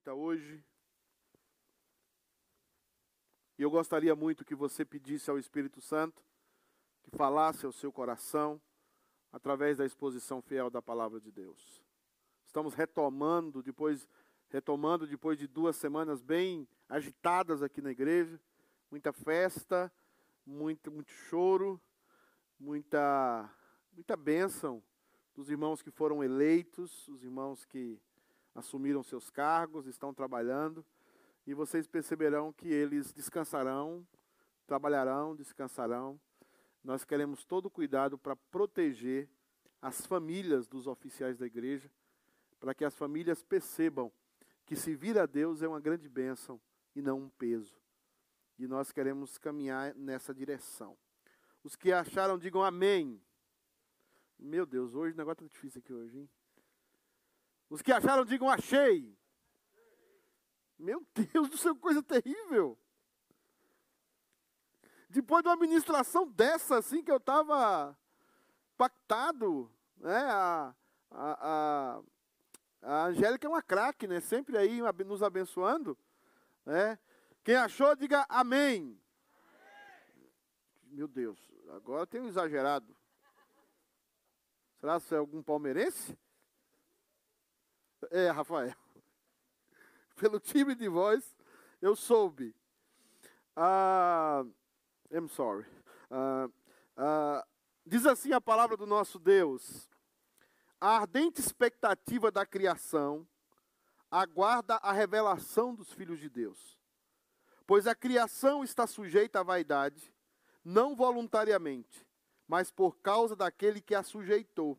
30 hoje. E eu gostaria muito que você pedisse ao Espírito Santo que falasse ao seu coração através da exposição fiel da palavra de Deus. Estamos retomando depois retomando depois de duas semanas bem agitadas aqui na igreja, muita festa, muito muito choro, muita muita bênção dos irmãos que foram eleitos, os irmãos que assumiram seus cargos, estão trabalhando, e vocês perceberão que eles descansarão, trabalharão, descansarão. Nós queremos todo cuidado para proteger as famílias dos oficiais da igreja, para que as famílias percebam que servir a Deus é uma grande bênção e não um peso. E nós queremos caminhar nessa direção. Os que acharam, digam amém. Meu Deus, hoje o negócio está difícil aqui hoje, hein? Os que acharam, digam achei. Meu Deus do céu, coisa terrível. Depois de uma administração dessa, assim, que eu estava pactado, né? A, a, a, a Angélica é uma craque, né? Sempre aí nos abençoando. Né? Quem achou, diga amém. amém. Meu Deus, agora tem um exagerado. Será que é algum palmeirense? É, Rafael. Pelo time de voz, eu soube. Uh, I'm sorry. Uh, uh, diz assim a palavra do nosso Deus: a ardente expectativa da criação aguarda a revelação dos filhos de Deus. Pois a criação está sujeita à vaidade, não voluntariamente, mas por causa daquele que a sujeitou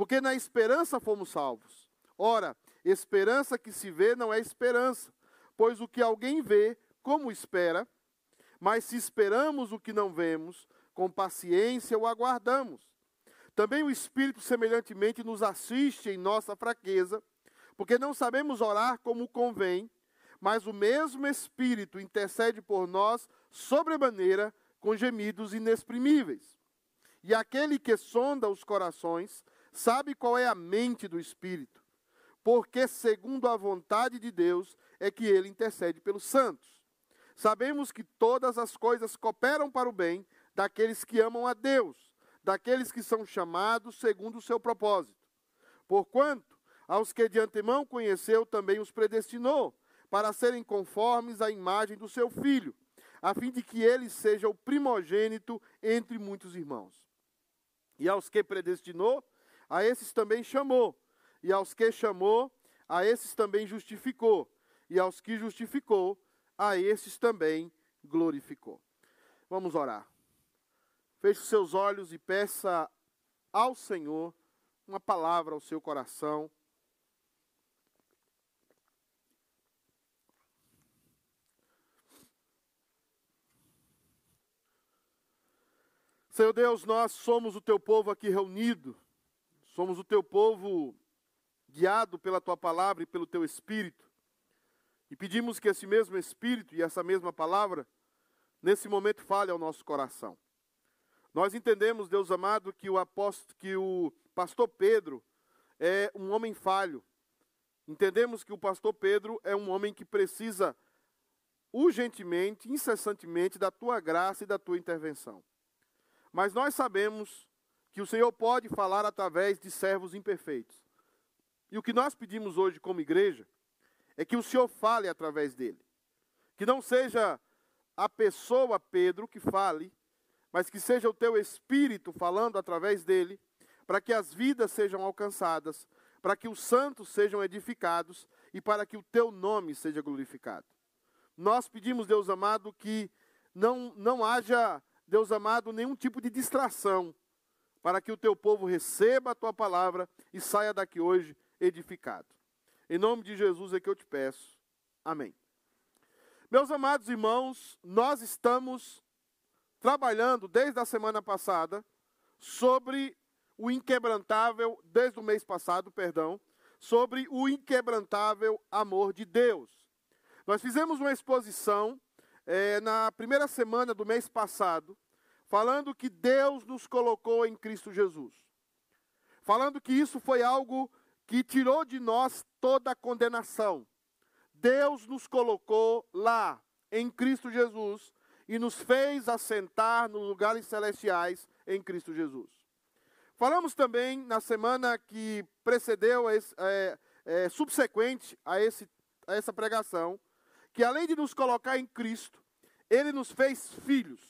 Porque na esperança fomos salvos. Ora, esperança que se vê não é esperança, pois o que alguém vê, como espera, mas se esperamos o que não vemos, com paciência o aguardamos. Também o Espírito semelhantemente nos assiste em nossa fraqueza, porque não sabemos orar como convém, mas o mesmo Espírito intercede por nós sobremaneira com gemidos inexprimíveis. E aquele que sonda os corações sabe qual é a mente do Espírito, porque, segundo a vontade de Deus, é que ele intercede pelos santos. Sabemos que todas as coisas cooperam para o bem daqueles que amam a Deus, daqueles que são chamados segundo o seu propósito. Porquanto, aos que de antemão conheceu, também os predestinou, para serem conformes à imagem do seu filho, a fim de que ele seja o primogênito entre muitos irmãos. E aos que predestinou, a esses também chamou, e aos que chamou, a esses também justificou, e aos que justificou, a esses também glorificou. Vamos orar. Feche seus olhos e peça ao Senhor uma palavra ao seu coração. Senhor Deus, nós somos o teu povo aqui reunido Somos o teu povo guiado pela tua palavra e pelo teu espírito. E pedimos que esse mesmo espírito e essa mesma palavra, nesse momento, fale ao nosso coração. Nós entendemos, Deus amado, que o apóstolo, que o pastor Pedro é um homem falho. Entendemos que o pastor Pedro é um homem que precisa urgentemente, incessantemente da tua graça e da tua intervenção. Mas nós sabemos que o Senhor pode falar através de servos imperfeitos. E o que nós pedimos hoje como igreja é que o Senhor fale através dele. Que não seja a pessoa Pedro que fale, mas que seja o teu espírito falando através dele, para que as vidas sejam alcançadas, para que os santos sejam edificados e para que o teu nome seja glorificado. Nós pedimos, Deus amado, que não, não haja, Deus amado, nenhum tipo de distração para que o teu povo receba a tua palavra e saia daqui hoje edificado. Em nome de Jesus é que eu te peço. Amém. Meus amados irmãos, nós estamos trabalhando desde a semana passada sobre o inquebrantável, desde o mês passado, perdão, sobre o inquebrantável amor de Deus. Nós fizemos uma exposição é, na primeira semana do mês passado, falando que Deus nos colocou em Cristo Jesus. Falando que isso foi algo que tirou de nós toda a condenação. Deus nos colocou lá, em Cristo Jesus, e nos fez assentar nos lugares celestiais em Cristo Jesus. Falamos também na semana que precedeu, é, é, subsequente a, esse, a essa pregação, que além de nos colocar em Cristo, Ele nos fez filhos.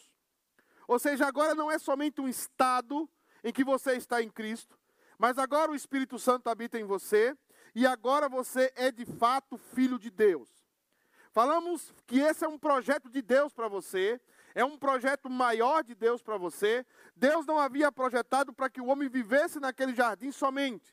Ou seja, agora não é somente um estado em que você está em Cristo, mas agora o Espírito Santo habita em você e agora você é de fato filho de Deus. Falamos que esse é um projeto de Deus para você, é um projeto maior de Deus para você. Deus não havia projetado para que o homem vivesse naquele jardim somente,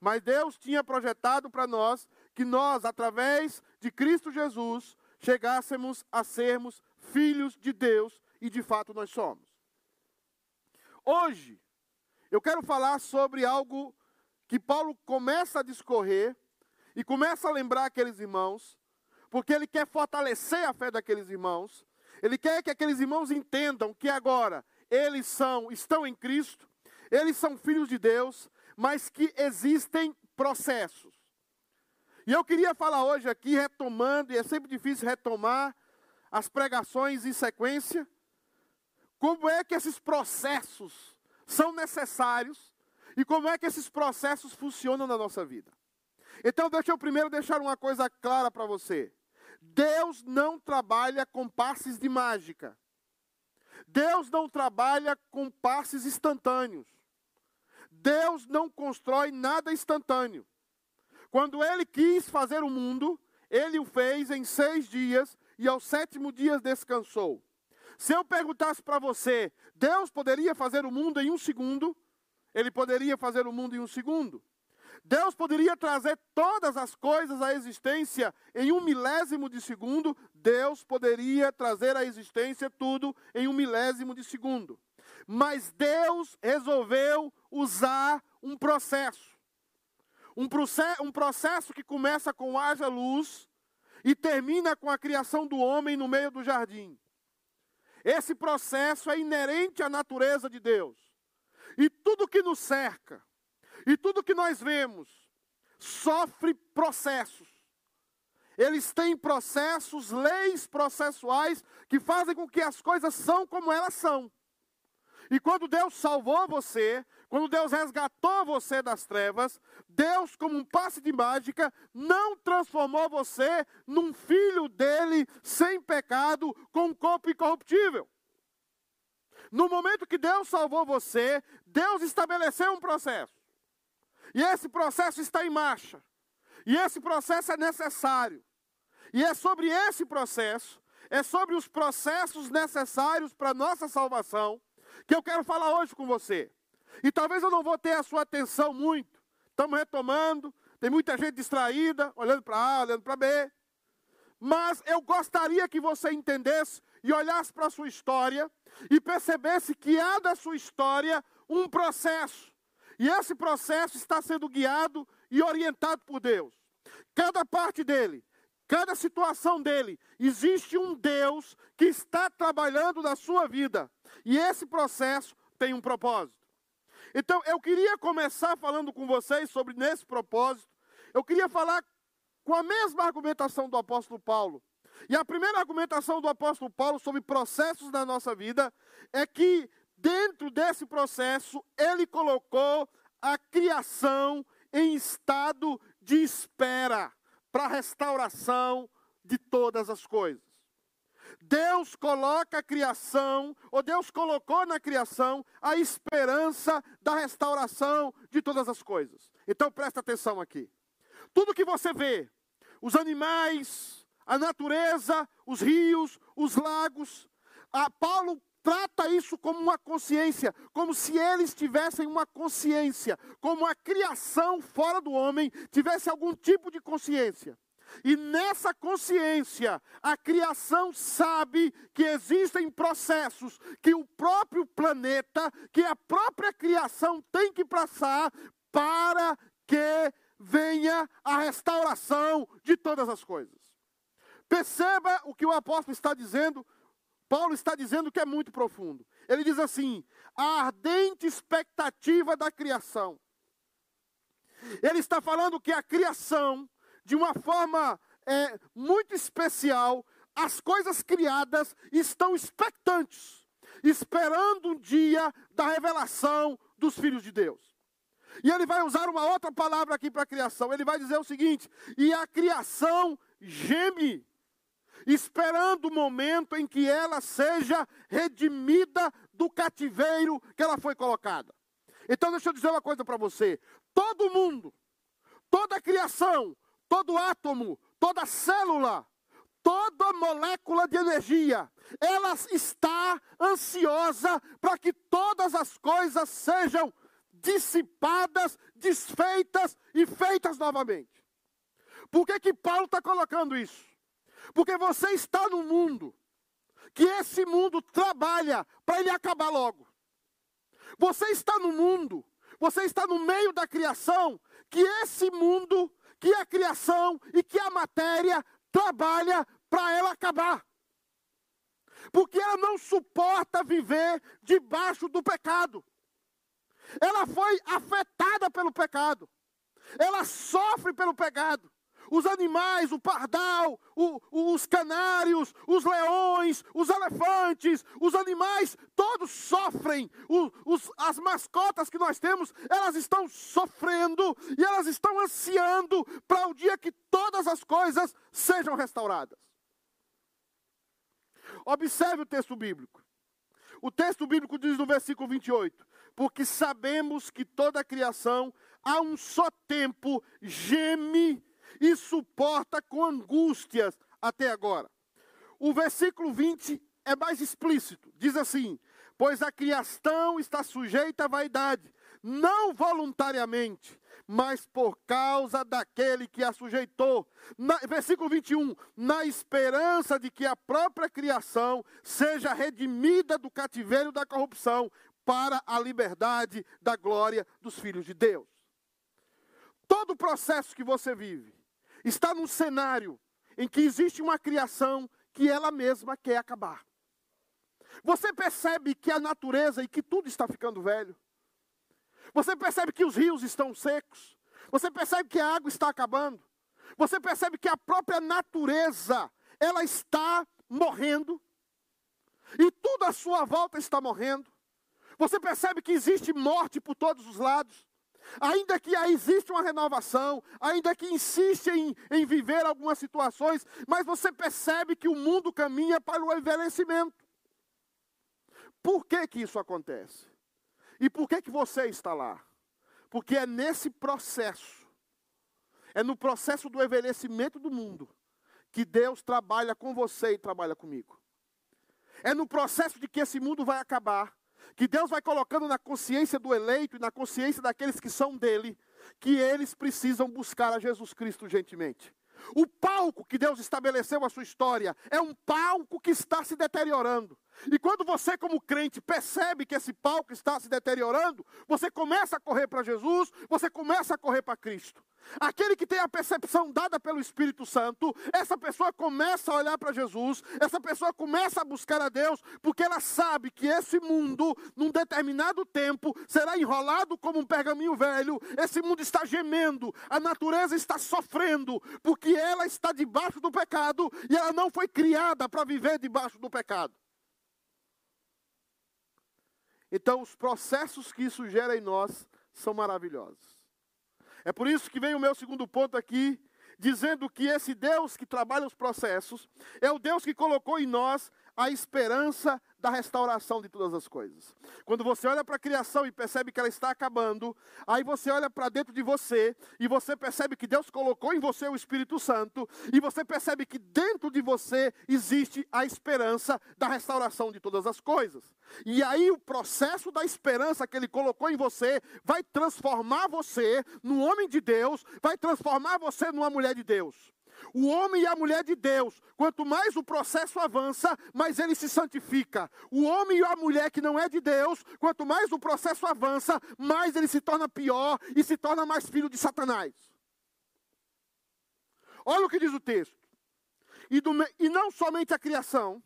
mas Deus tinha projetado para nós que nós, através de Cristo Jesus, chegássemos a sermos filhos de Deus e de fato nós somos. Hoje, eu quero falar sobre algo que Paulo começa a discorrer e começa a lembrar aqueles irmãos, porque ele quer fortalecer a fé daqueles irmãos. Ele quer que aqueles irmãos entendam que agora eles são, estão em Cristo, eles são filhos de Deus, mas que existem processos. E eu queria falar hoje aqui, retomando, e é sempre difícil retomar as pregações em sequência, como é que esses processos são necessários e como é que esses processos funcionam na nossa vida. Então, deixa eu primeiro deixar uma coisa clara para você. Deus não trabalha com passes de mágica. Deus não trabalha com passes instantâneos. Deus não constrói nada instantâneo. Quando ele quis fazer o mundo, ele o fez em seis dias e ao sétimo dia descansou. Se eu perguntasse para você, Deus poderia fazer o mundo em um segundo? Ele poderia fazer o mundo em um segundo. Deus poderia trazer todas as coisas à existência em um milésimo de segundo. Deus poderia trazer à existência tudo em um milésimo de segundo. Mas Deus resolveu usar um processo. Um, processo, um processo que começa com haja luz e termina com a criação do homem no meio do jardim. Esse processo é inerente à natureza de Deus. E tudo que nos cerca, e tudo que nós vemos, sofre processos. Eles têm processos, leis processuais que fazem com que as coisas são como elas são. E quando Deus salvou você, quando Deus resgatou você das trevas, Deus, como um passe de mágica, não transformou você num filho dele sem pecado, com um corpo incorruptível. No momento que Deus salvou você, Deus estabeleceu um processo. E esse processo está em marcha. E esse processo é necessário. E é sobre esse processo, é sobre os processos necessários para a nossa salvação, que eu quero falar hoje com você. E talvez eu não vou ter a sua atenção muito. Estamos retomando, tem muita gente distraída, olhando para A, olhando para B. Mas eu gostaria que você entendesse e olhasse para a sua história e percebesse que há da sua história um processo. E esse processo está sendo guiado e orientado por Deus. Cada parte dele, cada situação dele, existe um Deus que está trabalhando na sua vida. E esse processo tem um propósito. Então, eu queria começar falando com vocês sobre nesse propósito. Eu queria falar com a mesma argumentação do apóstolo Paulo. E a primeira argumentação do apóstolo Paulo sobre processos na nossa vida é que dentro desse processo ele colocou a criação em estado de espera para a restauração de todas as coisas. Deus coloca a criação, ou Deus colocou na criação a esperança da restauração de todas as coisas. Então presta atenção aqui. Tudo que você vê, os animais, a natureza, os rios, os lagos, Paulo trata isso como uma consciência, como se eles tivessem uma consciência, como a criação fora do homem tivesse algum tipo de consciência. E nessa consciência, a criação sabe que existem processos que o próprio planeta, que a própria criação tem que passar para que venha a restauração de todas as coisas. Perceba o que o apóstolo está dizendo, Paulo está dizendo que é muito profundo. Ele diz assim: a ardente expectativa da criação. Ele está falando que a criação, de uma forma é, muito especial, as coisas criadas estão expectantes, esperando um dia da revelação dos filhos de Deus. E ele vai usar uma outra palavra aqui para a criação. Ele vai dizer o seguinte: e a criação geme, esperando o momento em que ela seja redimida do cativeiro que ela foi colocada. Então, deixa eu dizer uma coisa para você: todo mundo, toda a criação, todo átomo, toda célula, toda molécula de energia, ela está ansiosa para que todas as coisas sejam dissipadas, desfeitas e feitas novamente. Por que, que Paulo está colocando isso? Porque você está no mundo, que esse mundo trabalha para ele acabar logo. Você está no mundo, você está no meio da criação, que esse mundo, que a criação e que a matéria trabalha para ela acabar. Porque ela não suporta viver debaixo do pecado. Ela foi afetada pelo pecado. Ela sofre pelo pecado. Os animais, o pardal, o, os canários, os leões, os elefantes, os animais, todos sofrem. O, os, as mascotas que nós temos, elas estão sofrendo e elas estão ansiando para o dia que todas as coisas sejam restauradas. Observe o texto bíblico. O texto bíblico diz no versículo 28: porque sabemos que toda a criação, a um só tempo, geme e suporta com angústias até agora. O versículo 20 é mais explícito, diz assim: Pois a criação está sujeita à vaidade, não voluntariamente, mas por causa daquele que a sujeitou. Na, versículo 21, na esperança de que a própria criação seja redimida do cativeiro da corrupção para a liberdade da glória dos filhos de Deus. Todo o processo que você vive está num cenário em que existe uma criação que ela mesma quer acabar. Você percebe que a natureza e que tudo está ficando velho. Você percebe que os rios estão secos. Você percebe que a água está acabando. Você percebe que a própria natureza, ela está morrendo. E tudo à sua volta está morrendo. Você percebe que existe morte por todos os lados. Ainda que existe uma renovação, ainda que insiste em, em viver algumas situações, mas você percebe que o mundo caminha para o envelhecimento. Por que que isso acontece? E por que que você está lá? Porque é nesse processo, é no processo do envelhecimento do mundo, que Deus trabalha com você e trabalha comigo. É no processo de que esse mundo vai acabar, que Deus vai colocando na consciência do eleito e na consciência daqueles que são dele, que eles precisam buscar a Jesus Cristo gentilmente. O palco que Deus estabeleceu a sua história é um palco que está se deteriorando. E quando você, como crente, percebe que esse palco está se deteriorando, você começa a correr para Jesus, você começa a correr para Cristo. Aquele que tem a percepção dada pelo Espírito Santo, essa pessoa começa a olhar para Jesus, essa pessoa começa a buscar a Deus, porque ela sabe que esse mundo, num determinado tempo, será enrolado como um pergaminho velho, esse mundo está gemendo, a natureza está sofrendo, porque ela está debaixo do pecado e ela não foi criada para viver debaixo do pecado. Então, os processos que isso gera em nós são maravilhosos. É por isso que vem o meu segundo ponto aqui, dizendo que esse Deus que trabalha os processos é o Deus que colocou em nós a esperança da restauração de todas as coisas. Quando você olha para a criação e percebe que ela está acabando, aí você olha para dentro de você e você percebe que Deus colocou em você o Espírito Santo e você percebe que dentro de você existe a esperança da restauração de todas as coisas. E aí o processo da esperança que ele colocou em você vai transformar você num homem de Deus, vai transformar você numa mulher de Deus. O homem e a mulher de Deus, quanto mais o processo avança, mais ele se santifica. O homem e a mulher que não é de Deus, quanto mais o processo avança, mais ele se torna pior e se torna mais filho de Satanás. Olha o que diz o texto. E, do, e não somente a criação,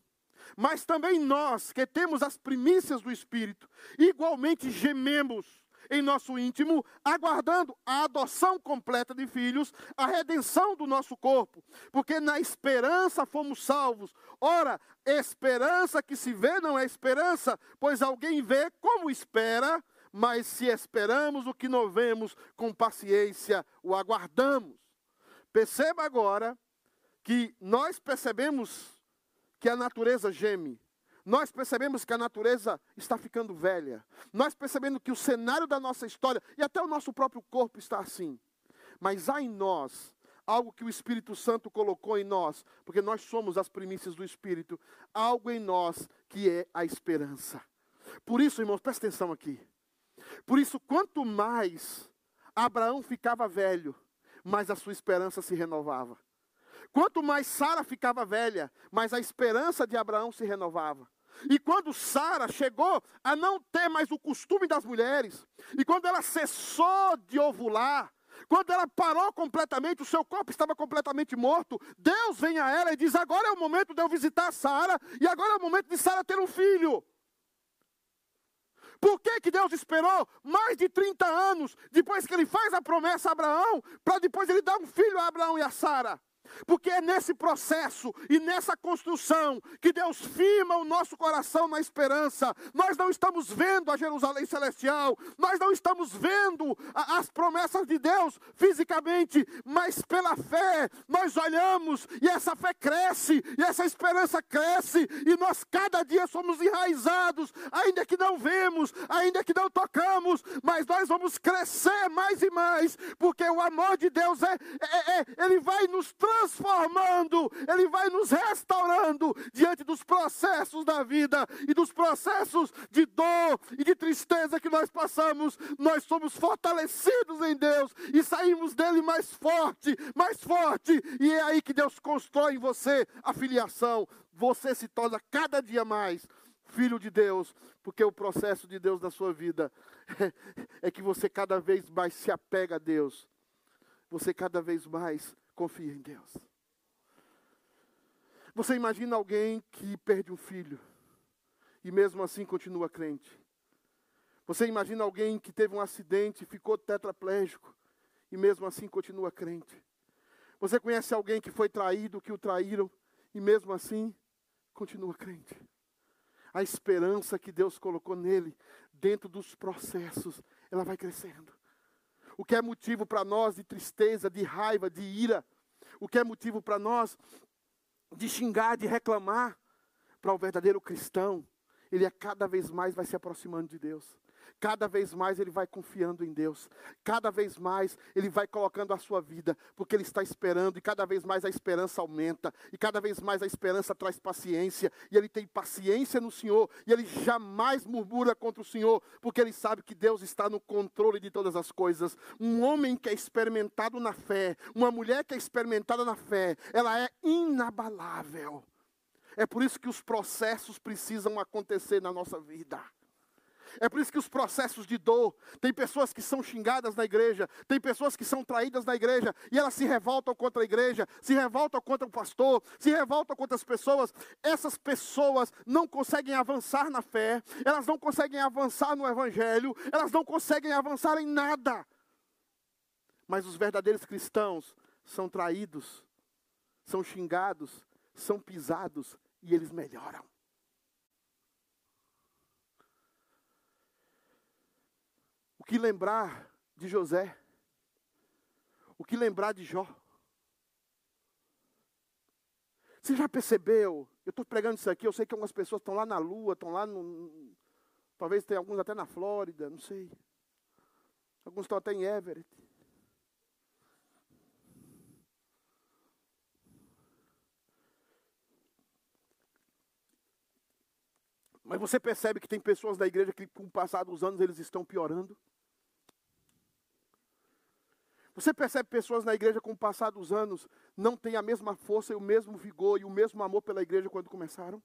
mas também nós que temos as primícias do Espírito, igualmente gememos em nosso íntimo, aguardando a adoção completa de filhos, a redenção do nosso corpo, porque na esperança fomos salvos. Ora, esperança que se vê não é esperança, pois alguém vê como espera, mas se esperamos o que não vemos, com paciência o aguardamos. Perceba agora que nós percebemos que a natureza geme nós percebemos que a natureza está ficando velha. Nós percebemos que o cenário da nossa história e até o nosso próprio corpo está assim. Mas há em nós algo que o Espírito Santo colocou em nós, porque nós somos as primícias do Espírito, algo em nós que é a esperança. Por isso, irmãos, presta atenção aqui. Por isso, quanto mais Abraão ficava velho, mais a sua esperança se renovava. Quanto mais Sara ficava velha, mais a esperança de Abraão se renovava. E quando Sara chegou a não ter mais o costume das mulheres, e quando ela cessou de ovular, quando ela parou completamente, o seu corpo estava completamente morto, Deus vem a ela e diz: Agora é o momento de eu visitar Sara, e agora é o momento de Sara ter um filho. Por que, que Deus esperou mais de 30 anos, depois que ele faz a promessa a Abraão, para depois ele dar um filho a Abraão e a Sara? Porque é nesse processo e nessa construção que Deus firma o nosso coração na esperança. Nós não estamos vendo a Jerusalém celestial, nós não estamos vendo a, as promessas de Deus fisicamente, mas pela fé nós olhamos e essa fé cresce, e essa esperança cresce, e nós cada dia somos enraizados, ainda que não vemos, ainda que não tocamos, mas nós vamos crescer mais e mais, porque o amor de Deus é, é, é ele vai nos transformar transformando, Ele vai nos restaurando diante dos processos da vida e dos processos de dor e de tristeza que nós passamos. Nós somos fortalecidos em Deus e saímos dele mais forte, mais forte. E é aí que Deus constrói em você a filiação. Você se torna cada dia mais filho de Deus, porque o processo de Deus na sua vida é, é que você cada vez mais se apega a Deus. Você cada vez mais confia em Deus. Você imagina alguém que perde um filho e mesmo assim continua crente. Você imagina alguém que teve um acidente e ficou tetraplégico e mesmo assim continua crente. Você conhece alguém que foi traído, que o traíram e mesmo assim continua crente. A esperança que Deus colocou nele, dentro dos processos, ela vai crescendo o que é motivo para nós de tristeza, de raiva, de ira, o que é motivo para nós de xingar, de reclamar, para o verdadeiro cristão, ele é cada vez mais vai se aproximando de Deus. Cada vez mais ele vai confiando em Deus. Cada vez mais ele vai colocando a sua vida, porque ele está esperando, e cada vez mais a esperança aumenta, e cada vez mais a esperança traz paciência, e ele tem paciência no Senhor, e ele jamais murmura contra o Senhor, porque ele sabe que Deus está no controle de todas as coisas. Um homem que é experimentado na fé, uma mulher que é experimentada na fé, ela é inabalável. É por isso que os processos precisam acontecer na nossa vida. É por isso que os processos de dor, tem pessoas que são xingadas na igreja, tem pessoas que são traídas na igreja, e elas se revoltam contra a igreja, se revoltam contra o pastor, se revoltam contra as pessoas. Essas pessoas não conseguem avançar na fé, elas não conseguem avançar no evangelho, elas não conseguem avançar em nada. Mas os verdadeiros cristãos são traídos, são xingados, são pisados e eles melhoram. Que lembrar de José? O que lembrar de Jó? Você já percebeu? Eu estou pregando isso aqui, eu sei que algumas pessoas estão lá na Lua, estão lá no. Talvez tenha alguns até na Flórida, não sei. Alguns estão até em Everett. Mas você percebe que tem pessoas da igreja que, com o passar dos anos, eles estão piorando? Você percebe pessoas na igreja com o passar dos anos não têm a mesma força e o mesmo vigor e o mesmo amor pela igreja quando começaram?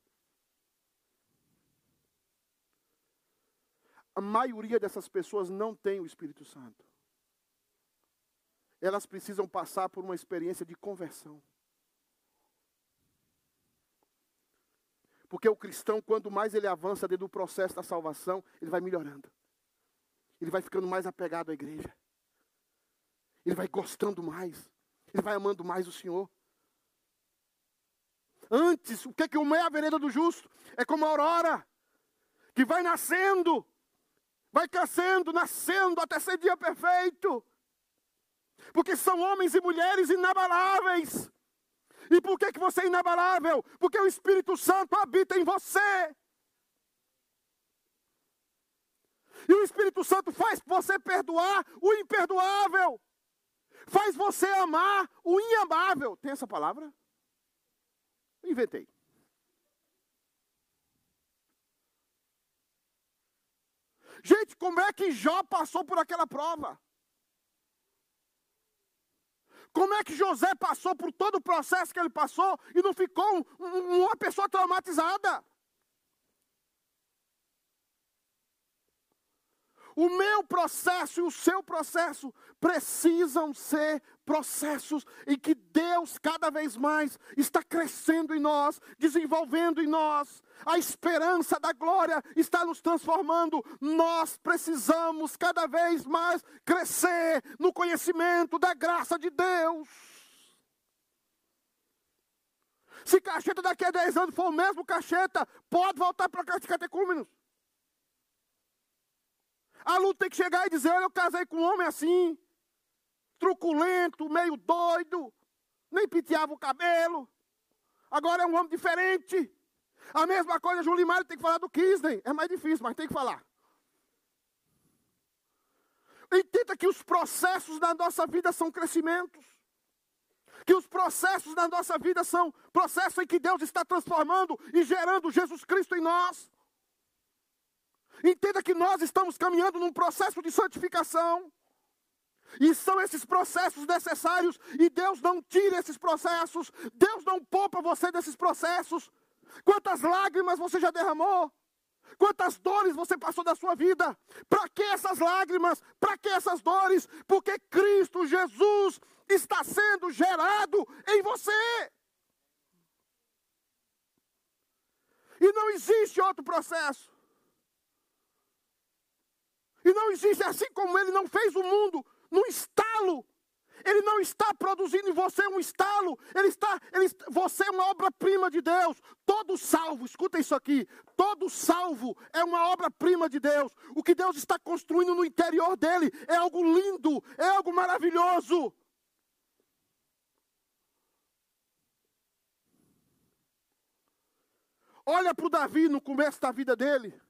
A maioria dessas pessoas não tem o Espírito Santo. Elas precisam passar por uma experiência de conversão. Porque o cristão, quanto mais ele avança dentro do processo da salvação, ele vai melhorando. Ele vai ficando mais apegado à igreja. Ele vai gostando mais. Ele vai amando mais o Senhor. Antes, o que é que o é a vereda do justo? É como a aurora, que vai nascendo, vai crescendo, nascendo até ser dia perfeito. Porque são homens e mulheres inabaláveis. E por que, que você é inabalável? Porque o Espírito Santo habita em você. E o Espírito Santo faz você perdoar o imperdoável. Faz você amar o inamável. Tem essa palavra? Inventei. Gente, como é que Jó passou por aquela prova? Como é que José passou por todo o processo que ele passou e não ficou um, uma pessoa traumatizada? O meu processo e o seu processo precisam ser processos em que Deus cada vez mais está crescendo em nós, desenvolvendo em nós. A esperança da glória está nos transformando. Nós precisamos cada vez mais crescer no conhecimento da graça de Deus. Se cacheta daqui a 10 anos for o mesmo cacheta, pode voltar para catecúmenos. A luta tem que chegar e dizer: Olha, eu casei com um homem assim, truculento, meio doido, nem penteava o cabelo. Agora é um homem diferente. A mesma coisa, Julimar tem que falar do Kisney. É mais difícil, mas tem que falar. Entenda que os processos da nossa vida são crescimentos. Que os processos da nossa vida são processos em que Deus está transformando e gerando Jesus Cristo em nós. Entenda que nós estamos caminhando num processo de santificação. E são esses processos necessários, e Deus não tira esses processos, Deus não poupa você desses processos. Quantas lágrimas você já derramou? Quantas dores você passou da sua vida? Para que essas lágrimas? Para que essas dores? Porque Cristo Jesus está sendo gerado em você. E não existe outro processo. E não existe, assim como ele não fez o mundo num estalo. Ele não está produzindo em você um estalo. Ele está, ele, você é uma obra-prima de Deus. Todo salvo, escuta isso aqui. Todo salvo é uma obra-prima de Deus. O que Deus está construindo no interior dele é algo lindo, é algo maravilhoso. Olha para o Davi no começo da vida dele.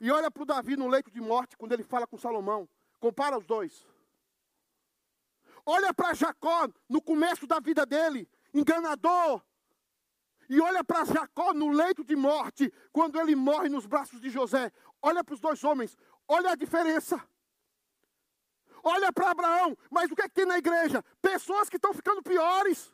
E olha para o Davi no leito de morte, quando ele fala com Salomão. Compara os dois. Olha para Jacó no começo da vida dele, enganador. E olha para Jacó no leito de morte, quando ele morre nos braços de José. Olha para os dois homens, olha a diferença. Olha para Abraão, mas o que é que tem na igreja? Pessoas que estão ficando piores.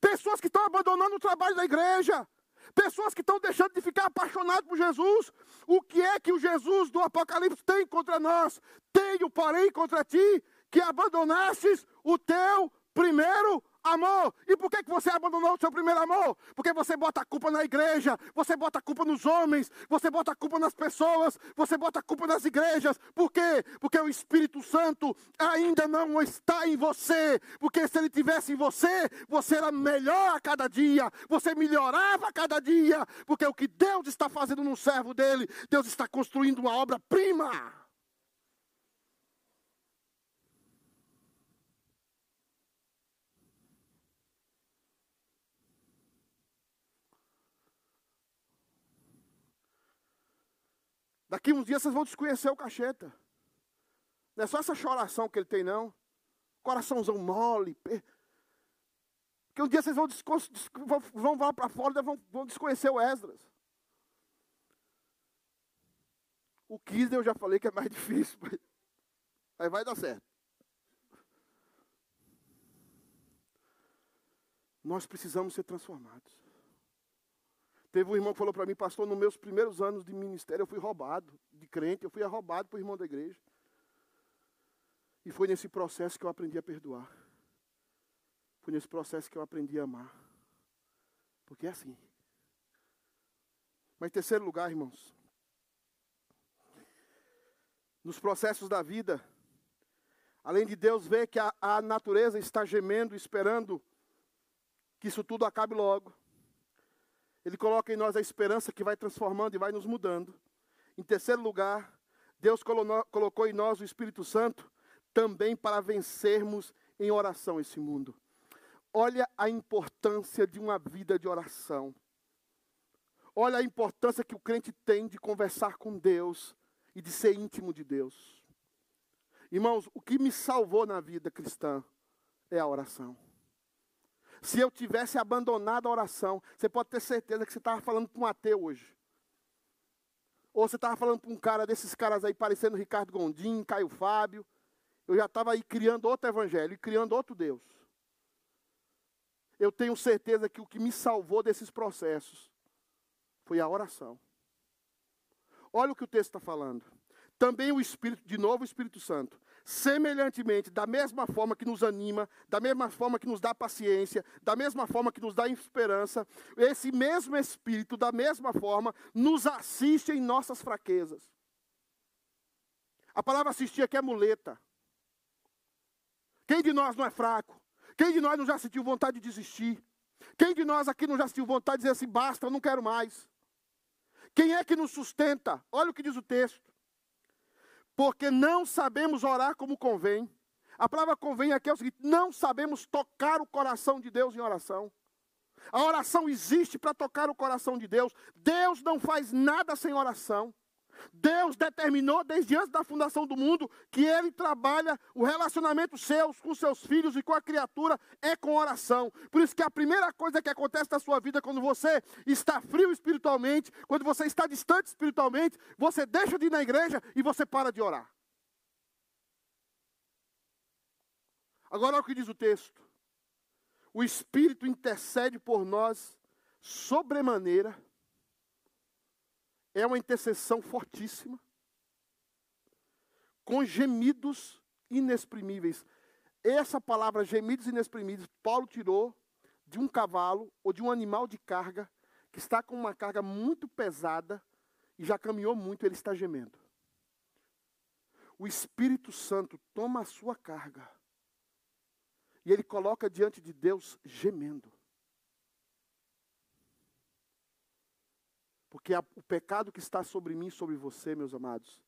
Pessoas que estão abandonando o trabalho da igreja. Pessoas que estão deixando de ficar apaixonadas por Jesus. O que é que o Jesus do Apocalipse tem contra nós? Tenho, porém, contra ti que abandonastes o teu primeiro amor. E por que, você abandonou o seu primeiro amor? Porque você bota a culpa na igreja, você bota a culpa nos homens, você bota a culpa nas pessoas, você bota a culpa nas igrejas. Por quê? Porque o Espírito Santo ainda não está em você. Porque se ele tivesse em você, você era melhor a cada dia, você melhorava a cada dia. Porque o que Deus está fazendo no servo dele, Deus está construindo uma obra-prima. Daqui uns dias vocês vão desconhecer o cacheta. Não é só essa choração que ele tem, não. Coraçãozão mole. Porque um dia vocês vão, vão, vão lá para fora e vão, vão desconhecer o Esdras. O Kisner eu já falei que é mais difícil. Mas vai dar certo. Nós precisamos ser transformados. Teve um irmão que falou para mim, pastor, nos meus primeiros anos de ministério eu fui roubado, de crente, eu fui roubado por irmão da igreja. E foi nesse processo que eu aprendi a perdoar. Foi nesse processo que eu aprendi a amar. Porque é assim. Mas em terceiro lugar, irmãos, nos processos da vida, além de Deus ver que a, a natureza está gemendo, esperando que isso tudo acabe logo, Ele coloca em nós a esperança que vai transformando e vai nos mudando. Em terceiro lugar, Deus colocou em nós o Espírito Santo também para vencermos em oração esse mundo. Olha a importância de uma vida de oração. Olha a importância que o crente tem de conversar com Deus e de ser íntimo de Deus. Irmãos, o que me salvou na vida cristã é a oração. Se eu tivesse abandonado a oração, você pode ter certeza que você estava falando para um ateu hoje. Ou você estava falando para um cara desses caras aí, parecendo Ricardo Gondim, Caio Fábio. Eu já estava aí criando outro evangelho e criando outro Deus. Eu tenho certeza que o que me salvou desses processos foi a oração. Olha o que o texto está falando. Também o Espírito, de novo o Espírito Santo, semelhantemente, da mesma forma que nos anima, da mesma forma que nos dá paciência, da mesma forma que nos dá esperança, esse mesmo Espírito, da mesma forma, nos assiste em nossas fraquezas. A palavra assistir aqui é muleta. Quem de nós não é fraco? Quem de nós não já sentiu vontade de desistir? Quem de nós aqui não já sentiu vontade de dizer assim, basta, eu não quero mais? Quem é que nos sustenta? Olha o que diz o texto. Porque não sabemos orar como convém. A palavra convém aqui é o seguinte: não sabemos tocar o coração de Deus em oração. A oração existe para tocar o coração de Deus. Deus não faz nada sem oração. Deus determinou desde antes da fundação do mundo que Ele trabalha o relacionamento seus com seus filhos e com a criatura é com oração. Por isso que a primeira coisa que acontece na sua vida quando você está frio espiritualmente, quando você está distante espiritualmente, você deixa de ir na igreja e você para de orar. Agora olha o que diz o texto. O Espírito intercede por nós sobremaneira é uma intercessão fortíssima, com gemidos inexprimíveis. Essa palavra gemidos inexprimíveis, Paulo tirou de um cavalo ou de um animal de carga que está com uma carga muito pesada e já caminhou muito, ele está gemendo. O Espírito Santo toma a sua carga e ele coloca diante de Deus gemendo. Porque a, o pecado que está sobre mim, sobre você, meus amados,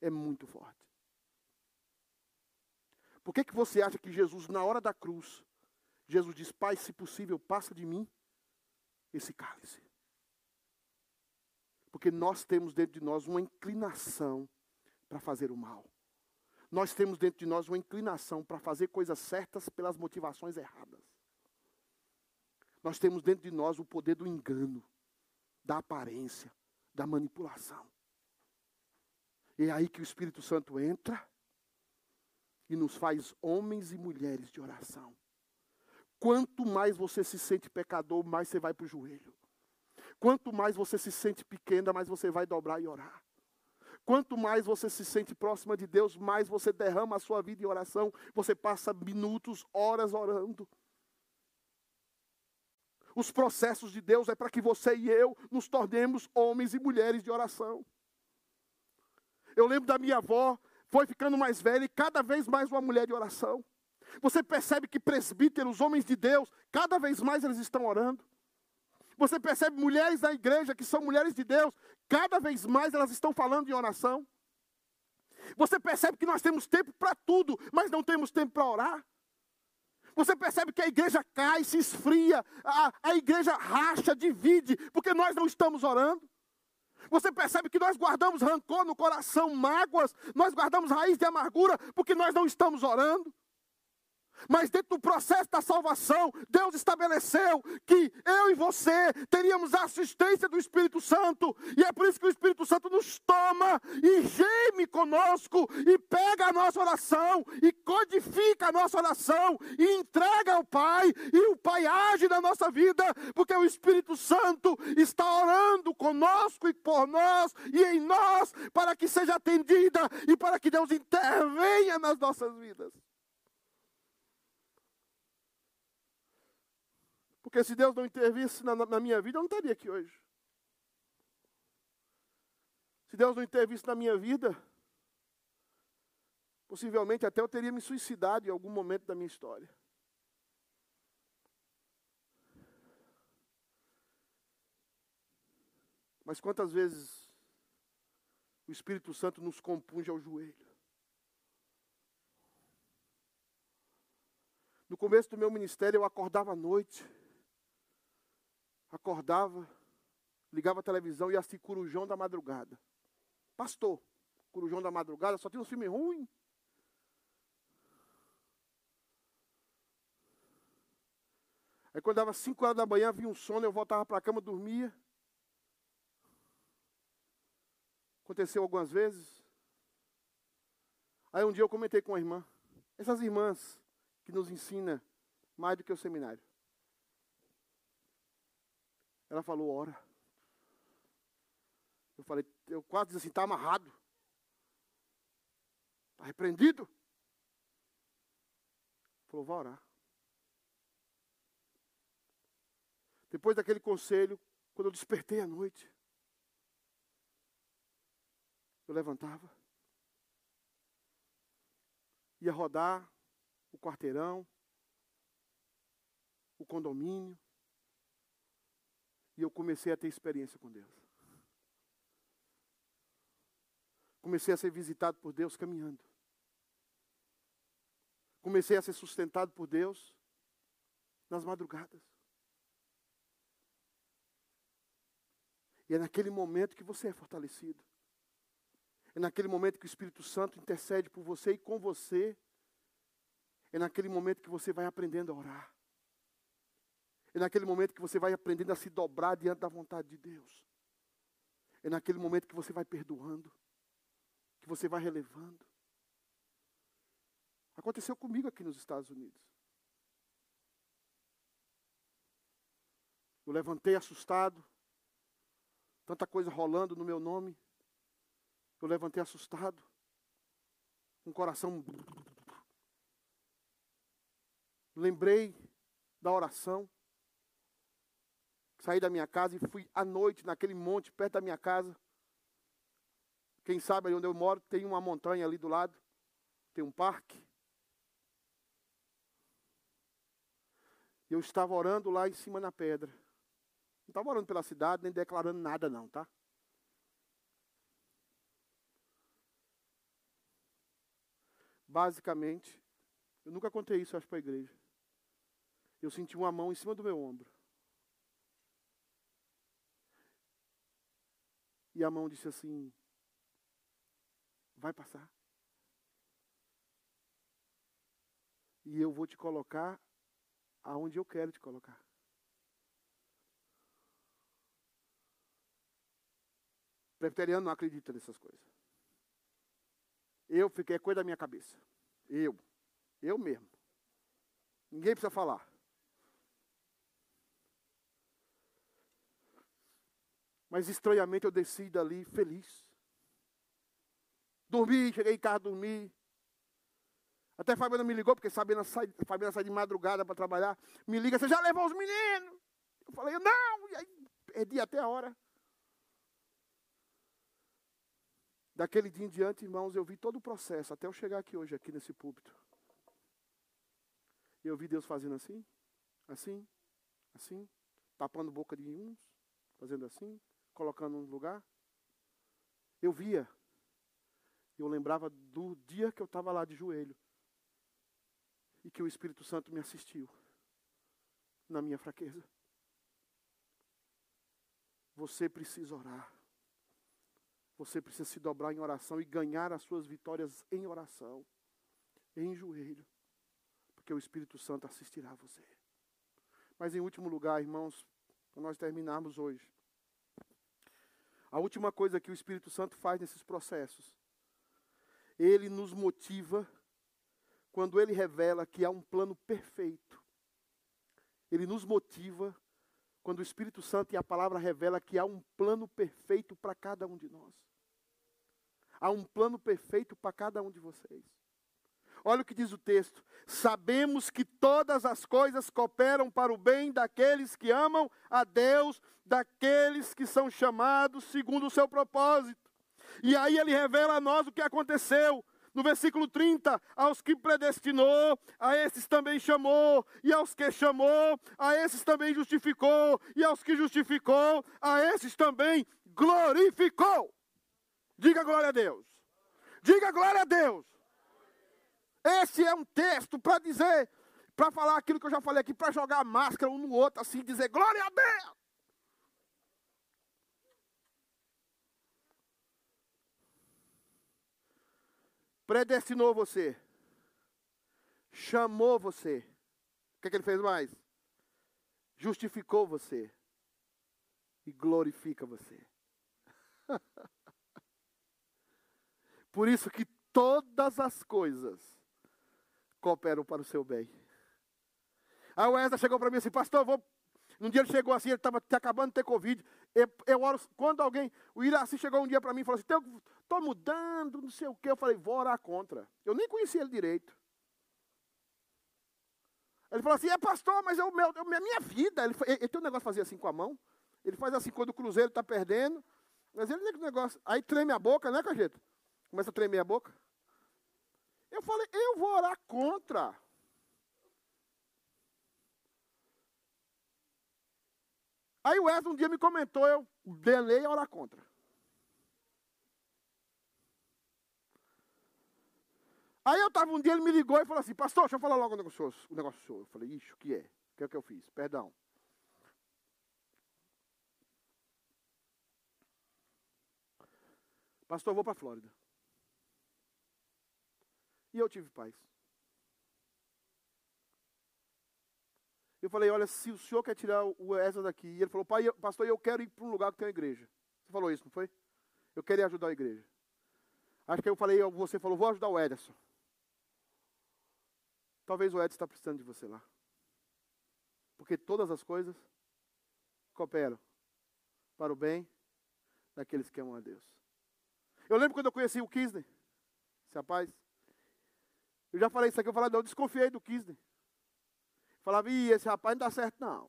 é muito forte. Por que, que você acha que Jesus, na hora da cruz, Jesus diz: Pai, se possível, passa de mim esse cálice? Porque nós temos dentro de nós uma inclinação para fazer o mal. Nós temos dentro de nós uma inclinação para fazer coisas certas pelas motivações erradas. Nós temos dentro de nós o poder do engano da aparência, da manipulação. E é aí que o Espírito Santo entra e nos faz homens e mulheres de oração. Quanto mais você se sente pecador, mais você vai para o joelho. Quanto mais você se sente pequena, mais você vai dobrar e orar. Quanto mais você se sente próxima de Deus, mais você derrama a sua vida em oração. Você passa minutos, horas orando. Os processos de Deus é para que você e eu nos tornemos homens e mulheres de oração. Eu lembro da minha avó, foi ficando mais velha e cada vez mais uma mulher de oração. Você percebe que presbíteros, homens de Deus, cada vez mais eles estão orando. Você percebe mulheres da igreja que são mulheres de Deus, cada vez mais elas estão falando em oração. Você percebe que nós temos tempo para tudo, mas não temos tempo para orar. Você percebe que a igreja cai, se esfria, a, a igreja racha, divide, porque nós não estamos orando. Você percebe que nós guardamos rancor no coração, mágoas, nós guardamos raiz de amargura, porque nós não estamos orando. Mas dentro do processo da salvação, Deus estabeleceu que eu e você teríamos a assistência do Espírito Santo, e é por isso que o Espírito Santo nos toma e geme conosco, e pega a nossa oração, e codifica a nossa oração, e entrega ao Pai, e o Pai age na nossa vida, porque o Espírito Santo está orando conosco e por nós e em nós, para que seja atendida e para que Deus intervenha nas nossas vidas. Porque se Deus não intervisse na, na minha vida, eu não estaria aqui hoje. Se Deus não intervisse na minha vida, possivelmente até eu teria me suicidado em algum momento da minha história. Mas quantas vezes o Espírito Santo nos compunge ao joelho? No começo do meu ministério, eu acordava à noite acordava, ligava a televisão e assistia Corujão da Madrugada. Pastor, Corujão da Madrugada, só tinha um filme ruim. Aí quando dava 5 horas da manhã, vinha um sono, eu voltava para a cama, dormia. Aconteceu algumas vezes. Aí um dia eu comentei com a irmã. Essas irmãs que nos ensinam mais do que o seminário. Ela falou, ora. Eu falei, eu quase disse assim, está amarrado. Está repreendido. Falou, vá orar. Depois daquele conselho, quando eu despertei à noite, eu levantava, ia rodar o quarteirão, o condomínio, e eu comecei a ter experiência com Deus. Comecei a ser visitado por Deus caminhando. Comecei a ser sustentado por Deus nas madrugadas. E é naquele momento que você é fortalecido. É naquele momento que o Espírito Santo intercede por você e com você. É naquele momento que você vai aprendendo a orar. É naquele momento que você vai aprendendo a se dobrar diante da vontade de Deus. É naquele momento que você vai perdoando, que você vai relevando. Aconteceu comigo aqui nos Estados Unidos. Eu levantei assustado, tanta coisa rolando no meu nome. Eu levantei assustado, o coração. Lembrei da oração. Saí da minha casa e fui à noite naquele monte perto da minha casa. Quem sabe ali onde eu moro tem uma montanha ali do lado, tem um parque. Eu estava orando lá em cima na pedra. Não estava orando pela cidade, nem declarando nada não, tá? Basicamente, eu nunca contei isso, acho, para a igreja. Eu senti uma mão em cima do meu ombro. E a mão disse assim: Vai passar. E eu vou te colocar aonde eu quero te colocar. Presbiteriano não acredita nessas coisas. Eu fiquei coisa da minha cabeça. Eu. Eu mesmo. Ninguém precisa falar. Mas estranhamente eu desci dali feliz. Dormi, cheguei em casa, dormi. Até a Fabiana me ligou, porque a Fabiana sai, Fabiana sai de madrugada para trabalhar. Me liga, você já levou os meninos? Eu falei, não. E aí perdi até a hora. Daquele dia em diante, irmãos, eu vi todo o processo, até eu chegar aqui hoje, aqui nesse púlpito. E eu vi Deus fazendo assim, assim, assim, tapando boca de uns, fazendo assim, colocando no lugar. Eu via. Eu lembrava do dia que eu estava lá de joelho. E que o Espírito Santo me assistiu na minha fraqueza. Você precisa orar. você precisa se dobrar em oração e ganhar as suas vitórias em oração, em joelho, porque o Espírito Santo assistirá a você. Mas em último lugar, irmãos, para nós terminarmos hoje, a última coisa que o Espírito Santo faz nesses processos, ele nos motiva quando ele revela que há um plano perfeito. Ele nos motiva quando o Espírito Santo e a palavra revela que há um plano perfeito para cada um de nós. Há um plano perfeito para cada um de vocês. Olha o que diz o texto: Sabemos que todas as coisas cooperam para o bem daqueles que amam a Deus, daqueles que são chamados segundo o seu propósito. E aí ele revela a nós o que aconteceu. No versículo 30, aos que predestinou, a esses também chamou, e aos que chamou, a esses também justificou, e aos que justificou, a esses também glorificou. Diga glória a Deus. Diga glória a Deus. Esse é um texto para dizer, para falar aquilo que eu já falei aqui, para jogar máscara um no outro, assim, dizer glória a Deus. predestinou você, chamou você. O que, é que ele fez mais? Justificou você e glorifica você. Por isso que todas as coisas cooperam para o seu bem. Aí o Wesley chegou para mim assim, pastor, vou. Um dia ele chegou assim, ele estava acabando de ter Covid. Eu, eu oro, quando alguém, o Iraci chegou um dia para mim e falou assim, estou mudando, não sei o quê. Eu falei, vou orar contra. Eu nem conhecia ele direito. Ele falou assim, é pastor, mas é o meu, é a minha vida. Ele, ele, ele tem um negócio de fazer assim com a mão. Ele faz assim quando o Cruzeiro está perdendo. Mas ele tem um negócio. Aí treme a boca, né, Cajeta? Começa a tremer a boca. Eu falei, eu vou orar contra. Aí o Wesley um dia me comentou, eu delei a orar contra. Aí eu estava um dia, ele me ligou e falou assim, pastor, deixa eu falar logo um negócio, um negócio. Eu falei, ixi, o que é? O que é que eu fiz? Perdão. Pastor, eu vou para a Flórida. E eu tive paz. Eu falei, olha, se o senhor quer tirar o Ezra daqui, e ele falou, pai, pastor, eu quero ir para um lugar que tem uma igreja. Você falou isso, não foi? Eu queria ajudar a igreja. Acho que eu falei, você falou, vou ajudar o Ederson. Talvez o Edson está precisando de você lá. Porque todas as coisas cooperam para o bem daqueles que amam a Deus. Eu lembro quando eu conheci o Kisney, esse rapaz. Eu já falei isso aqui, eu falei, eu desconfiei do Kisney. Falava, ih, esse rapaz não dá certo, não.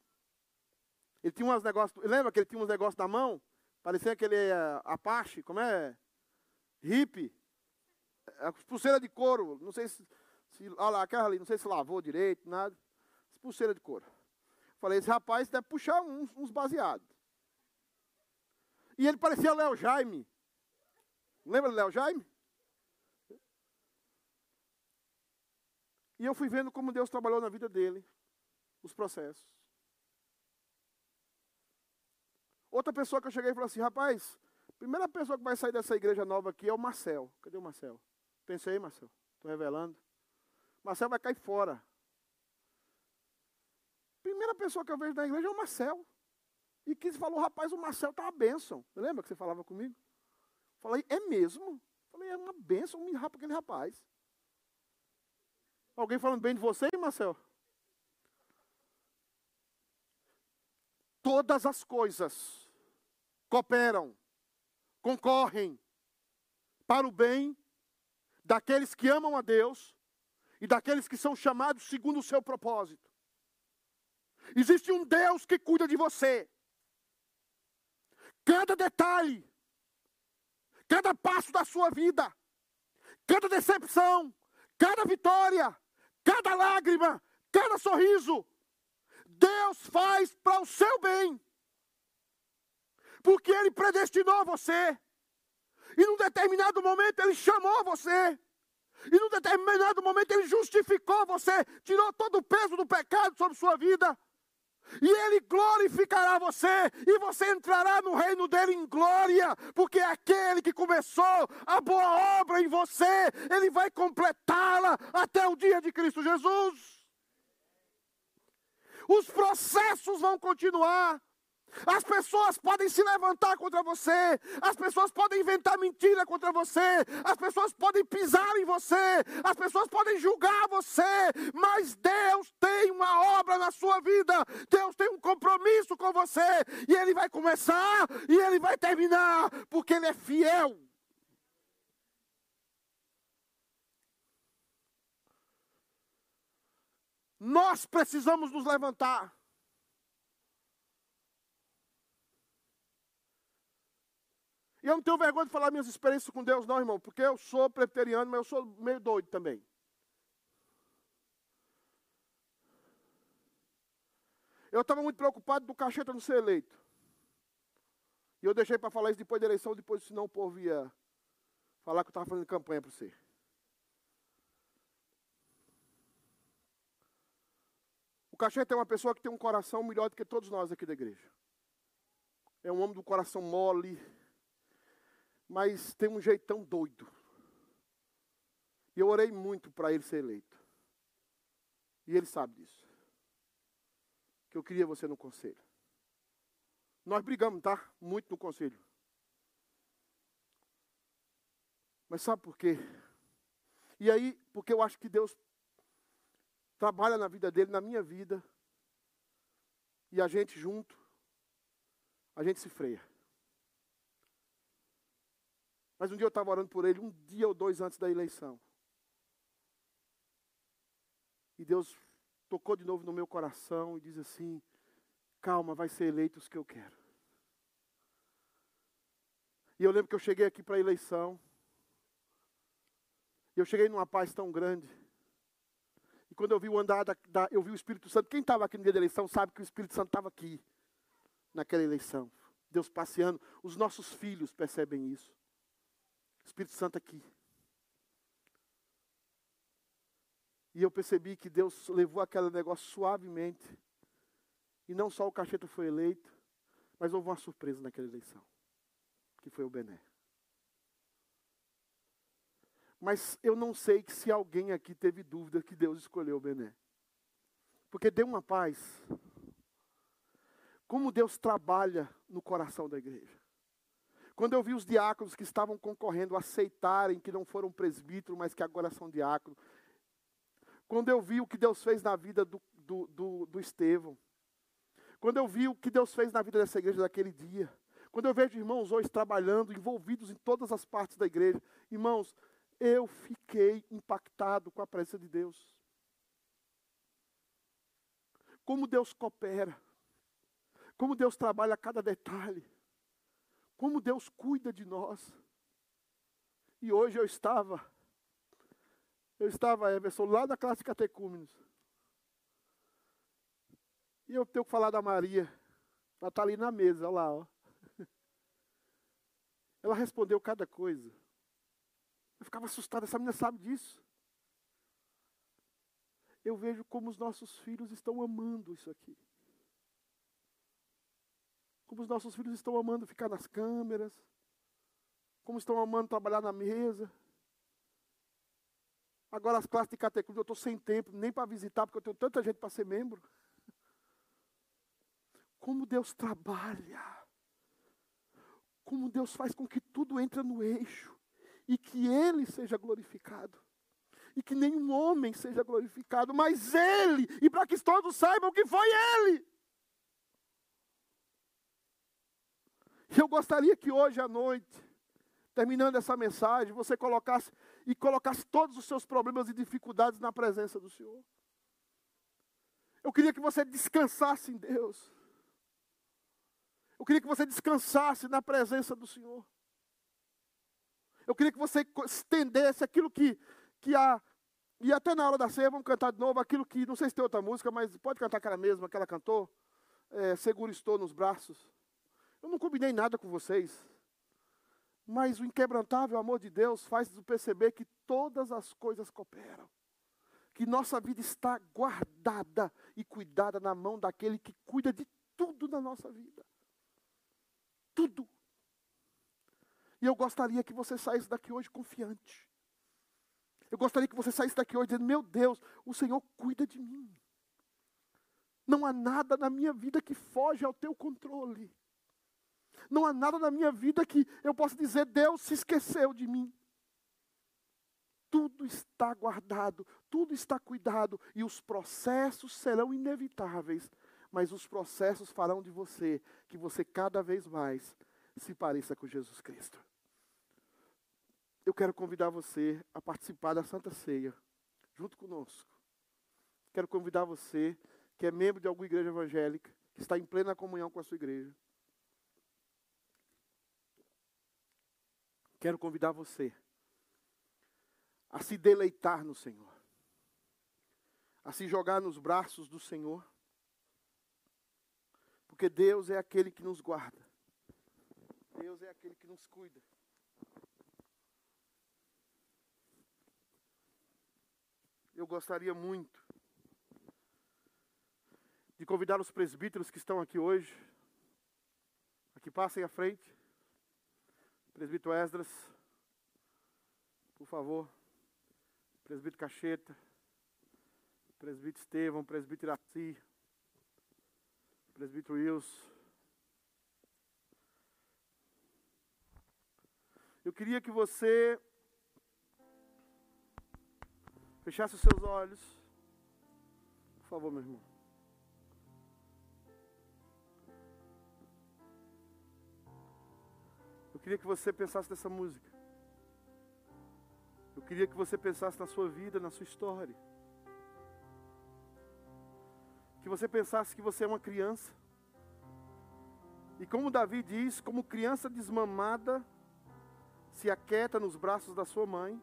Ele tinha uns negócios, lembra que ele tinha uns negócios na mão? Parecia aquele uh, Apache, como é? Hippie. A pulseira de couro, não sei se, se. Olha lá, aquela ali, não sei se lavou direito, nada. Pulseira de couro. Falei, esse rapaz deve puxar uns, uns baseados. E ele parecia Léo Jaime. Lembra do Léo Jaime? E eu fui vendo como Deus trabalhou na vida dele os processos. Outra pessoa que eu cheguei e falei assim, rapaz, primeira pessoa que vai sair dessa igreja nova aqui é o Marcel. Cadê o Marcel? Pensei, Marcel, estou revelando. Marcel vai cair fora. Primeira pessoa que eu vejo na igreja é o Marcel. E quis falou, rapaz, o Marcel tá uma bênção. Lembra que você falava comigo? Falei, é mesmo? Falei, é uma bênção aquele rapaz. Alguém falando bem de você, Marcel? todas as coisas cooperam, concorrem para o bem daqueles que amam a Deus e daqueles que são chamados segundo o seu propósito. Existe um Deus que cuida de você. Cada detalhe, cada passo da sua vida, cada decepção, cada vitória, cada lágrima, cada sorriso, Deus faz para o seu bem. Porque Ele predestinou você. E num determinado momento Ele chamou você. E num determinado momento Ele justificou você. Tirou todo o peso do pecado sobre sua vida. E Ele glorificará você, e você entrará no reino dele em glória, porque é aquele que começou a boa obra em você, Ele vai completá-la até o dia de Cristo Jesus. Os processos vão continuar, as pessoas podem se levantar contra você, as pessoas podem inventar mentira contra você, as pessoas podem pisar em você, as pessoas podem julgar você, mas Deus tem uma obra na sua vida, Deus tem um compromisso com você, e Ele vai começar e Ele vai terminar, porque Ele é fiel. Nós precisamos nos levantar. E eu não tenho vergonha de falar minhas experiências com Deus, não, irmão, porque eu sou preteriano, mas eu sou meio doido também. Eu estava muito preocupado do Cacheta não ser eleito. E eu deixei para falar isso depois da eleição, depois senão o povo ia falar que eu estava fazendo campanha para você. O Cacheta é uma pessoa que tem um coração melhor do que todos nós aqui da igreja. É um homem do coração mole, mas tem um jeitão doido. E eu orei muito para ele ser eleito. E ele sabe disso. Que eu queria você no conselho. Nós brigamos, tá? Muito no conselho. Mas sabe por quê? E aí, porque eu acho que Deus trabalha na vida dele, na minha vida. E a gente junto, a gente se freia. Mas um dia eu estava orando por ele, um dia ou dois antes da eleição. E Deus tocou de novo no meu coração e diz assim: calma, vai ser eleito os que eu quero. E eu lembro que eu cheguei aqui para a eleição. E eu cheguei numa paz tão grande. E quando eu vi o andar da, da eu vi o Espírito Santo. Quem estava aqui no dia da eleição sabe que o Espírito Santo estava aqui naquela eleição. Deus passeando. Os nossos filhos percebem isso. Espírito Santo aqui. E eu percebi que Deus levou aquele negócio suavemente. E não só o Cacheta foi eleito, mas houve uma surpresa naquela eleição, que foi o Bené. Mas eu não sei que se alguém aqui teve dúvida que Deus escolheu o Bené. Porque deu uma paz. Como Deus trabalha no coração da igreja. Quando eu vi os diáconos que estavam concorrendo aceitarem que não foram presbíteros, mas que agora são diáconos. Quando eu vi o que Deus fez na vida do, do, do, do Estevão. Quando eu vi o que Deus fez na vida dessa igreja daquele dia. Quando eu vejo irmãos hoje trabalhando, envolvidos em todas as partes da igreja. Irmãos, eu fiquei impactado com a presença de Deus. Como Deus coopera. Como Deus trabalha cada detalhe. Como Deus cuida de nós. E hoje eu estava, eu estava, Everson, lá da classe catecúmenos. E eu tenho que falar da Maria. Ela está ali na mesa, lá, ó. Ela respondeu cada coisa. Eu ficava assustado, essa menina sabe disso. Eu vejo como os nossos filhos estão amando isso aqui. Como os nossos filhos estão amando ficar nas câmeras. Como estão amando trabalhar na mesa. Agora as classes de catecumenado, eu estou sem tempo nem para visitar, porque eu tenho tanta gente para ser membro. Como Deus trabalha. Como Deus faz com que tudo entre no eixo. E que Ele seja glorificado. E que nenhum homem seja glorificado, mas Ele. E para que todos saibam que foi Ele. Eu gostaria que hoje à noite, terminando essa mensagem, você colocasse e colocasse todos os seus problemas e dificuldades na presença do Senhor. Eu queria que você descansasse em Deus. Eu queria que você descansasse na presença do Senhor. Eu queria que você estendesse aquilo que, que a. E até na hora da ceia, vamos cantar de novo aquilo que. Não sei se tem outra música, mas pode cantar aquela mesma que ela cantou. É, Seguro estou nos braços. Eu não combinei nada com vocês. Mas o inquebrantável amor de Deus faz nos perceber que todas as coisas cooperam. que nossa vida está guardada e cuidada na mão daquele que cuida de tudo na nossa vida. Tudo. E eu gostaria que você saísse daqui hoje confiante. Eu gostaria que você saísse daqui hoje dizendo: Meu Deus, o Senhor cuida de mim. Não há nada na minha vida que foge ao teu controle. Não há nada na minha vida que eu possa dizer: Deus se esqueceu de mim. Tudo está guardado, tudo está cuidado, e os processos serão inevitáveis, mas os processos farão de você que você cada vez mais se pareça com Jesus Cristo. Eu quero convidar você a participar da Santa Ceia, junto conosco. Quero convidar você, que é membro de alguma igreja evangélica, que está em plena comunhão com a sua igreja. Quero convidar você a se deleitar no Senhor, a se jogar nos braços do Senhor, porque Deus é aquele que nos guarda, Deus é aquele que nos cuida. Eu gostaria muito de convidar os presbíteros que estão aqui hoje, a que passem à frente. Presbítero Esdras, por favor. Presbítero Cacheta. Presbítero Estevão, presbítero Iraci. Presbítero Wilson. Eu queria que você fechasse os seus olhos. Por favor, meu irmão. Queria que você pensasse nessa música. Eu queria que você pensasse na sua vida, na sua história. Que você pensasse que você é uma criança. E como Davi diz, como criança desmamada, se aquieta nos braços da sua mãe,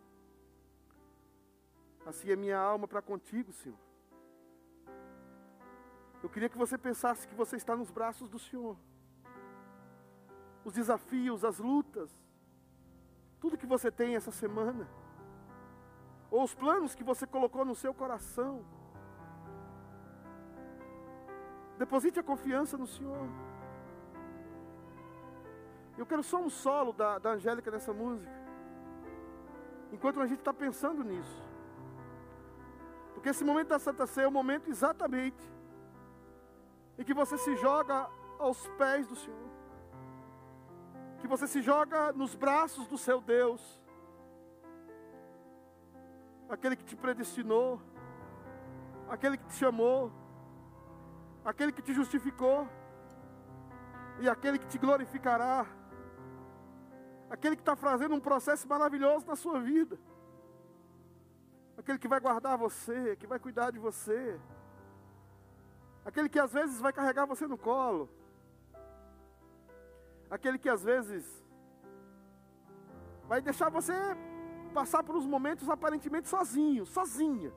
assim é minha alma para contigo, Senhor. Eu queria que você pensasse que você está nos braços do Senhor os desafios, as lutas, tudo que você tem essa semana, ou os planos que você colocou no seu coração. Deposite a confiança no Senhor. Eu quero só um solo da, da Angélica nessa música. Enquanto a gente está pensando nisso. Porque esse momento da Santa Ceia é o momento exatamente em que você se joga aos pés do Senhor que você se joga nos braços do seu Deus, aquele que te predestinou, aquele que te chamou, aquele que te justificou, e aquele que te glorificará, aquele que está fazendo um processo maravilhoso na sua vida, aquele que vai guardar você, que vai cuidar de você, aquele que às vezes vai carregar você no colo aquele que às vezes vai deixar você passar por uns momentos aparentemente sozinho, sozinha.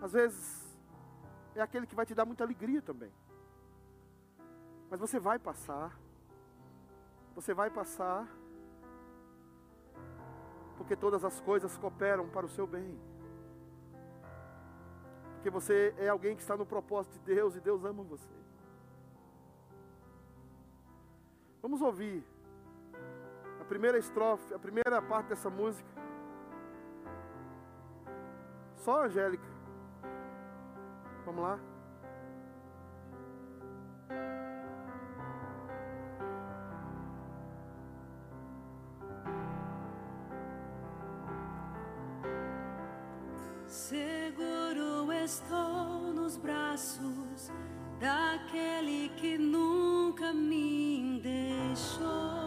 Às vezes é aquele que vai te dar muita alegria também. Mas você vai passar. Você vai passar. Porque todas as coisas cooperam para o seu bem. Porque você é alguém que está no propósito de Deus e Deus ama você. Vamos ouvir a primeira estrofe, a primeira parte dessa música. Só a Angélica. Vamos lá. Seguro estou nos braços daquele que nunca me deixou.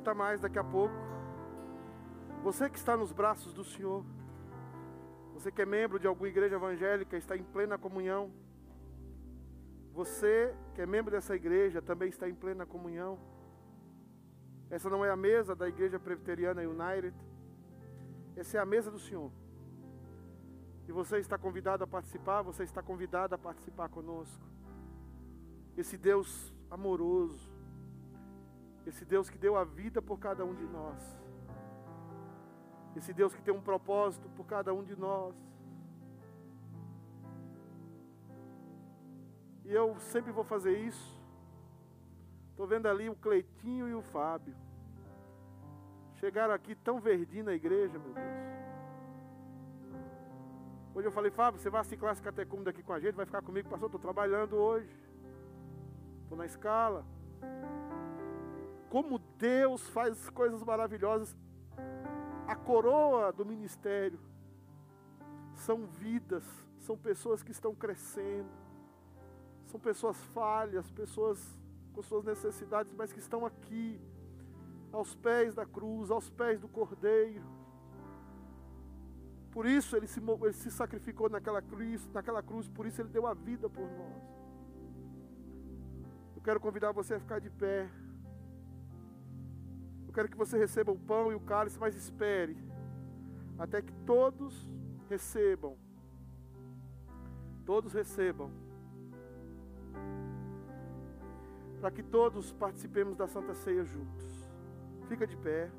Cantar mais daqui a pouco. Você que está nos braços do Senhor, você que é membro de alguma igreja evangélica, está em plena comunhão. Você que é membro dessa igreja também está em plena comunhão. Essa não é a mesa da Igreja Presbiteriana United. Essa é a mesa do Senhor. E você está convidado a participar, você está convidado a participar conosco. Esse Deus amoroso, esse Deus que deu a vida por cada um de nós, esse Deus que tem um propósito por cada um de nós. E eu sempre vou fazer isso. Estou vendo ali o Cleitinho e o Fábio. Chegaram aqui tão verdinho na igreja, meu Deus. Hoje eu falei, Fábio, você vai assistir classe catecúmeno daqui com a gente, vai ficar comigo, pastor, estou trabalhando hoje. Estou na escala. Como Deus faz coisas maravilhosas. A coroa do ministério são vidas, são pessoas que estão crescendo, são pessoas falhas, pessoas com suas necessidades, mas que estão aqui, aos pés da cruz, aos pés do Cordeiro. Por isso ele se, ele se sacrificou naquela cruz, naquela cruz, por isso ele deu a vida por nós. Eu quero convidar você a ficar de pé. Eu quero que você receba o pão e o cálice, mas espere até que todos recebam. Todos recebam. Para que todos participemos da Santa Ceia juntos. Fica de pé.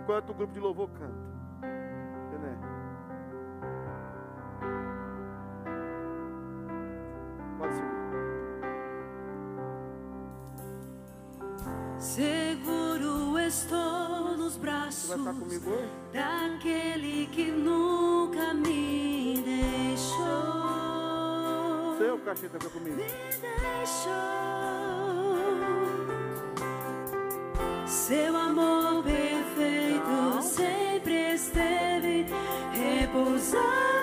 Enquanto o grupo de louvor canta. Bené. Vai comigo hoje? daquele que nunca me deixou. Seu cacheta fica comigo. Me deixou. Seu amor perfeito sempre esteve repousado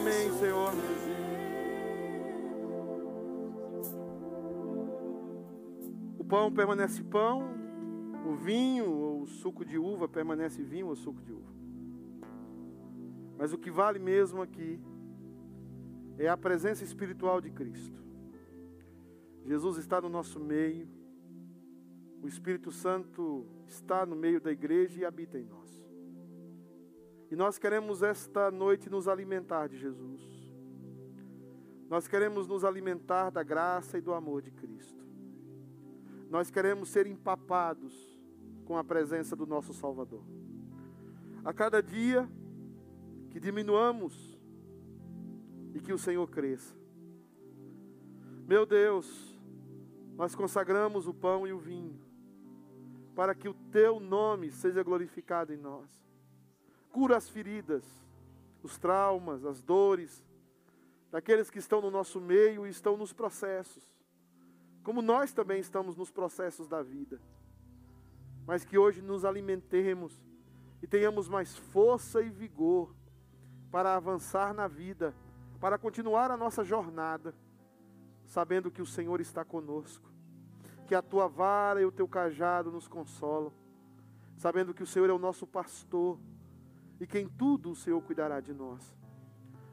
Amém, Senhor. O pão permanece pão, o vinho ou o suco de uva permanece vinho ou suco de uva. Mas o que vale mesmo aqui é a presença espiritual de Cristo. Jesus está no nosso meio, o Espírito Santo está no meio da igreja e habita em nós. E nós queremos esta noite nos alimentar de Jesus. Nós queremos nos alimentar da graça e do amor de Cristo. Nós queremos ser empapados com a presença do nosso Salvador. A cada dia que diminuamos e que o Senhor cresça. Meu Deus, nós consagramos o pão e o vinho para que o teu nome seja glorificado em nós. Cura as feridas, os traumas, as dores daqueles que estão no nosso meio e estão nos processos. Como nós também estamos nos processos da vida. Mas que hoje nos alimentemos e tenhamos mais força e vigor para avançar na vida, para continuar a nossa jornada, sabendo que o Senhor está conosco que a tua vara e o teu cajado nos consolam, sabendo que o Senhor é o nosso pastor e que em tudo o Senhor cuidará de nós,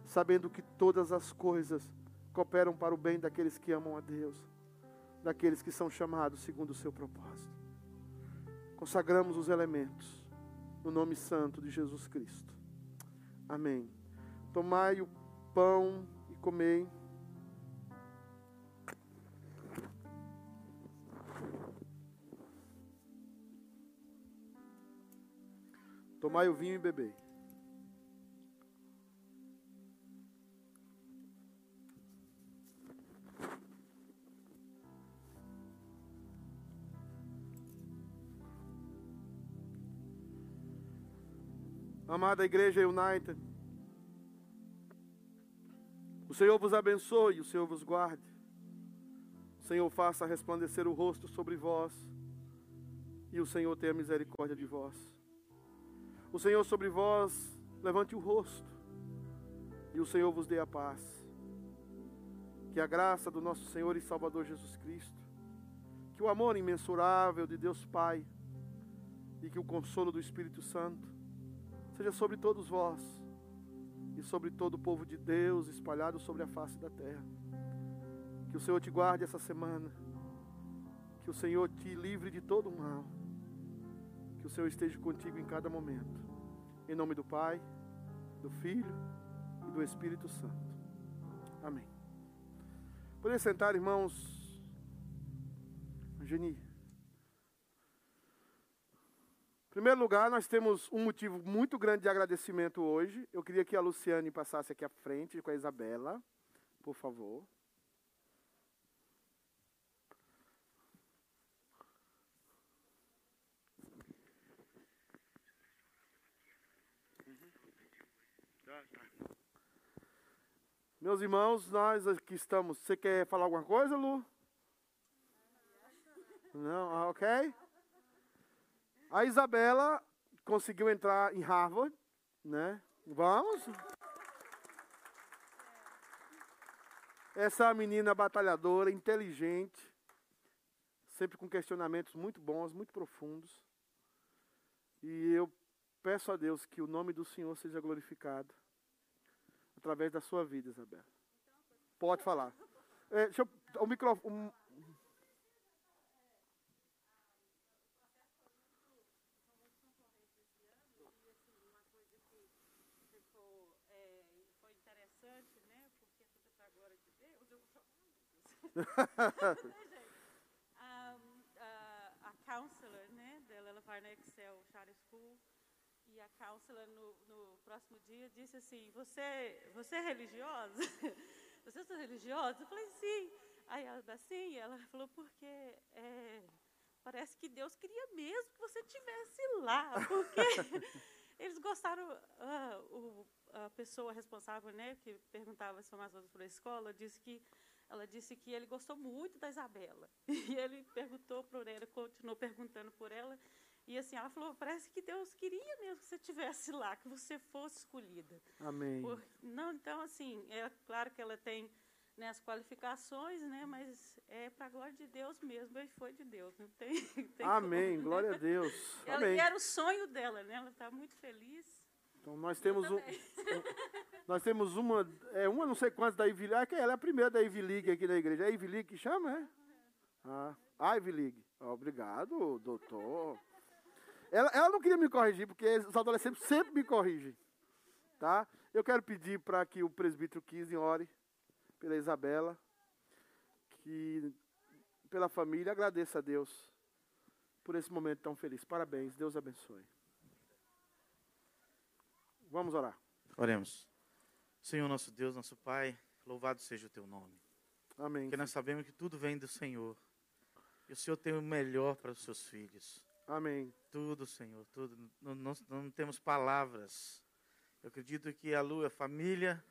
sabendo que todas as coisas cooperam para o bem daqueles que amam a Deus, daqueles que são chamados segundo o seu propósito. Consagramos os elementos no nome santo de Jesus Cristo. Amém. Tomai o pão e comei. Tomai o vinho e bebei. Amada Igreja United, o Senhor vos abençoe, o Senhor vos guarde. O Senhor faça resplandecer o rosto sobre vós e o Senhor tenha misericórdia de vós. O Senhor sobre vós levante o rosto e o Senhor vos dê a paz. Que a graça do nosso Senhor e Salvador Jesus Cristo, que o amor imensurável de Deus Pai e que o consolo do Espírito Santo seja sobre todos vós e sobre todo o povo de Deus espalhado sobre a face da terra. Que o Senhor te guarde essa semana. Que o Senhor te livre de todo mal. Que o Senhor esteja contigo em cada momento. Em nome do Pai, do Filho e do Espírito Santo. Amém. Poder sentar, irmãos. Geni. Em primeiro lugar, nós temos um motivo muito grande de agradecimento hoje. Eu queria que a Luciane passasse aqui à frente com a Isabela, por favor. Meus irmãos, nós aqui estamos. Você quer falar alguma coisa, Lu? Não, ah, ok. A Isabela conseguiu entrar em Harvard, né? Vamos. Essa menina batalhadora, inteligente, sempre com questionamentos muito bons, muito profundos. E eu peço a Deus que o nome do Senhor seja glorificado através da sua vida, Isabela. Pode falar. É, deixa eu, o microfone. Um, um, a, a counselor, né, dela, ela vai na Excel Charter School e a counselor no, no próximo dia disse assim, você, você é religiosa? Você é religiosa? Eu falei, sim. Aí ela assim, ela falou, porque é, parece que Deus queria mesmo que você estivesse lá, porque eles gostaram, uh, o, a pessoa responsável, né, que perguntava as informações para a escola, disse que ela disse que ele gostou muito da Isabela. E ele perguntou por ela, continuou perguntando por ela, e assim, ela falou, parece que Deus queria mesmo que você estivesse lá, que você fosse escolhida. Amém. Por, não, então, assim, é claro que ela tem né, as qualificações, né, mas é para a glória de Deus mesmo, e foi de Deus, não tem, tem Amém. como, né? Glória a Deus. Ela, Amém. e era o sonho dela, né? Ela está muito feliz. Então nós temos um, nós temos uma, é uma não sei quantas da Ivy League, ah, ela é a primeira da Ivy League aqui na igreja. É a Ivy League que chama, é? Ah, a Ivy League. Obrigado, doutor. Ela, ela não queria me corrigir, porque os adolescentes sempre me corrigem. Tá? Eu quero pedir para que o presbítero Kizzy ore pela Isabela, que pela família, agradeça a Deus por esse momento tão feliz. Parabéns, Deus abençoe. Vamos orar. Oremos. Senhor nosso Deus, nosso Pai, louvado seja o teu nome. Amém. Porque nós sabemos que tudo vem do Senhor. E o Senhor tem o melhor para os seus filhos. Amém. Tudo, Senhor, tudo. Não, não, não temos palavras. Eu acredito que a Lu, a família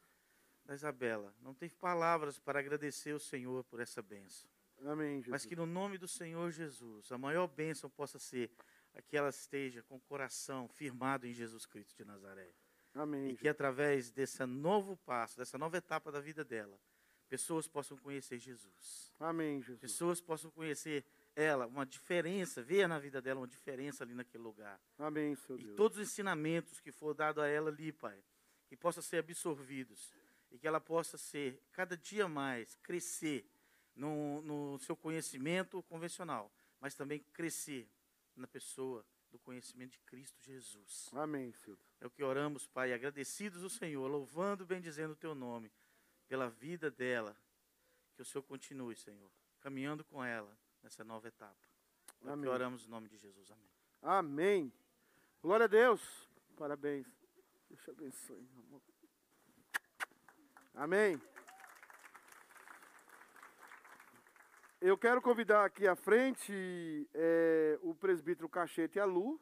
da Isabela, não tem palavras para agradecer o Senhor por essa bênção. Amém, Jesus. Mas que no nome do Senhor Jesus, a maior bênção possa ser a que ela esteja com o coração firmado em Jesus Cristo de Nazaré. Amém. E que através desse novo passo, dessa nova etapa da vida dela, pessoas possam conhecer Jesus. Amém, Jesus. Pessoas possam conhecer ela, uma diferença, ver na vida dela uma diferença ali naquele lugar. Amém, E Deus. todos os ensinamentos que for dado a ela ali, Pai, que possam ser absorvidos e que ela possa ser, cada dia mais, crescer no, no seu conhecimento convencional, mas também crescer na pessoa do conhecimento de Cristo Jesus. Amém, Senhor. É o que oramos, Pai, agradecidos ao Senhor, louvando e bendizendo o Teu nome, pela vida dela. Que o Senhor continue, Senhor, caminhando com ela nessa nova etapa. É Amém. oramos em nome de Jesus. Amém. Amém. Glória a Deus. Parabéns. Deus te abençoe, meu amor. Amém. Eu quero convidar aqui à frente é, o presbítero Cachete e a Lu.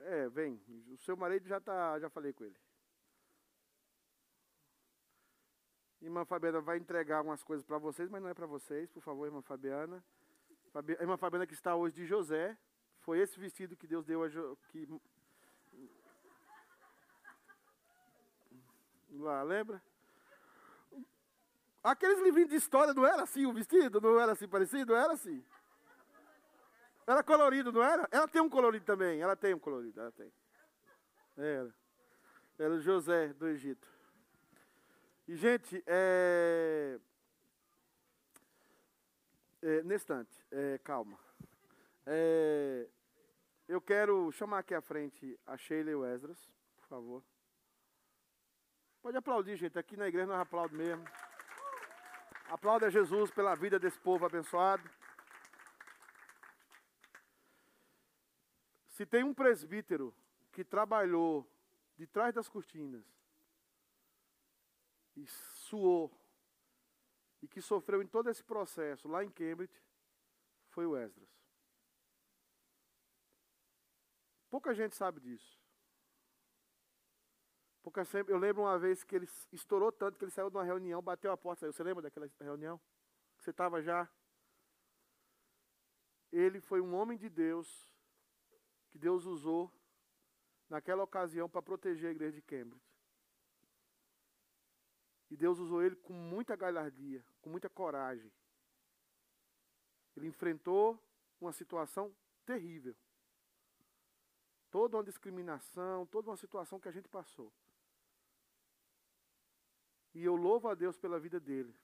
É, vem. O seu marido já tá, já falei com ele. Irmã Fabiana vai entregar umas coisas para vocês, mas não é para vocês, por favor, irmã Fabiana. Fabi- irmã Fabiana que está hoje de José. Foi esse vestido que Deus deu a jo, que Lá, lembra? Aqueles livrinhos de história não era assim o vestido? Não era assim parecido? Era assim. Era colorido, não era? Ela tem um colorido também. Ela tem um colorido, ela tem. Era. Era José do Egito. E, gente, é... é nesse instante, é, calma. É, eu quero chamar aqui à frente a Sheila e o Esdras, por favor. Pode aplaudir, gente. Aqui na igreja nós aplaudimos mesmo. Aplauda Jesus pela vida desse povo abençoado. Se tem um presbítero que trabalhou de trás das cortinas e suou e que sofreu em todo esse processo lá em Cambridge, foi o Esdras. Pouca gente sabe disso. Pouca sempre, eu lembro uma vez que ele estourou tanto que ele saiu de uma reunião, bateu a porta, saiu. Você lembra daquela reunião? Você estava já? Ele foi um homem de Deus que Deus usou naquela ocasião para proteger a igreja de Cambridge. E Deus usou ele com muita galhardia, com muita coragem. Ele enfrentou uma situação terrível. Toda uma discriminação, toda uma situação que a gente passou. E eu louvo a Deus pela vida dele.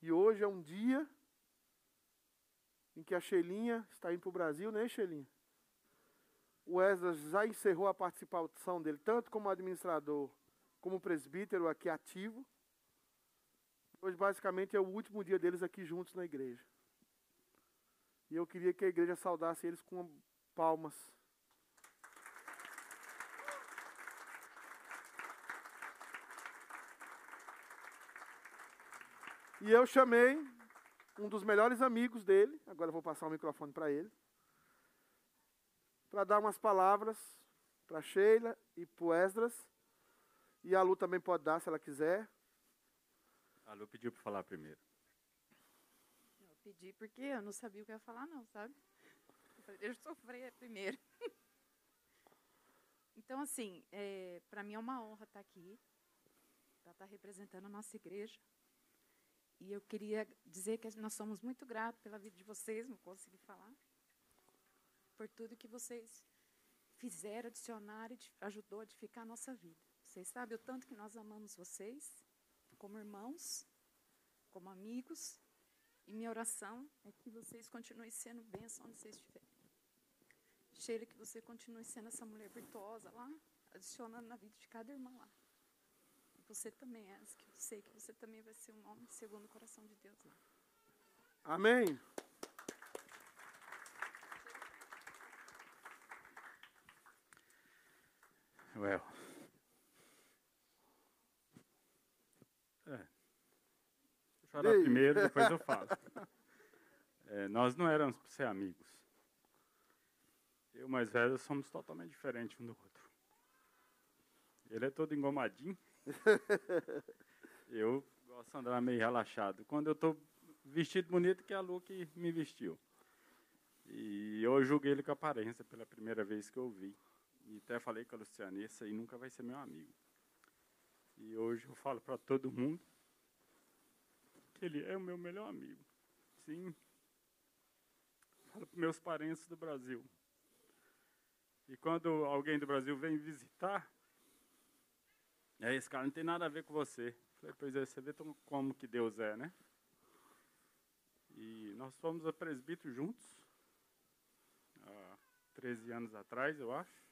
E hoje é um dia em que a Xelinha está indo para o Brasil, né, Xelinha? O Esdras já encerrou a participação dele, tanto como administrador, como presbítero aqui ativo. Hoje, basicamente, é o último dia deles aqui juntos na igreja. E eu queria que a igreja saudasse eles com palmas. E eu chamei um dos melhores amigos dele, agora vou passar o microfone para ele, para dar umas palavras para Sheila e para Esdras. E a Lu também pode dar se ela quiser. A Lu pediu para falar primeiro. Eu pedi porque eu não sabia o que ia falar, não, sabe? Eu falei, deixa eu sofrer primeiro. então, assim, é, para mim é uma honra estar aqui. para estar representando a nossa igreja. E eu queria dizer que nós somos muito gratos pela vida de vocês, não consegui falar, por tudo que vocês fizeram, adicionaram e ajudou a edificar a nossa vida. Vocês sabem o tanto que nós amamos vocês, como irmãos, como amigos, e minha oração é que vocês continuem sendo bênção onde vocês estiverem. Sheila, que você continue sendo essa mulher virtuosa lá, adicionando na vida de cada irmã lá. E você também, é, que eu sei que você também vai ser um homem segundo o coração de Deus lá. Amém. Well. É. Falar Ei. primeiro, depois eu falo. É, nós não éramos para ser amigos. Eu e mais velho somos totalmente diferentes um do outro. Ele é todo engomadinho. eu gosto de andar meio relaxado. Quando eu estou vestido bonito, que é a Lu que me vestiu. E eu julguei ele com aparência pela primeira vez que eu vi. E até falei com a Luciana, esse aí nunca vai ser meu amigo. E hoje eu falo para todo mundo que ele é o meu melhor amigo. Sim. Falo para meus parentes do Brasil. E quando alguém do Brasil vem visitar, é esse cara não tem nada a ver com você. Falei, pois é, você vê como que Deus é, né? E nós fomos a presbítero juntos, há 13 anos atrás, eu acho.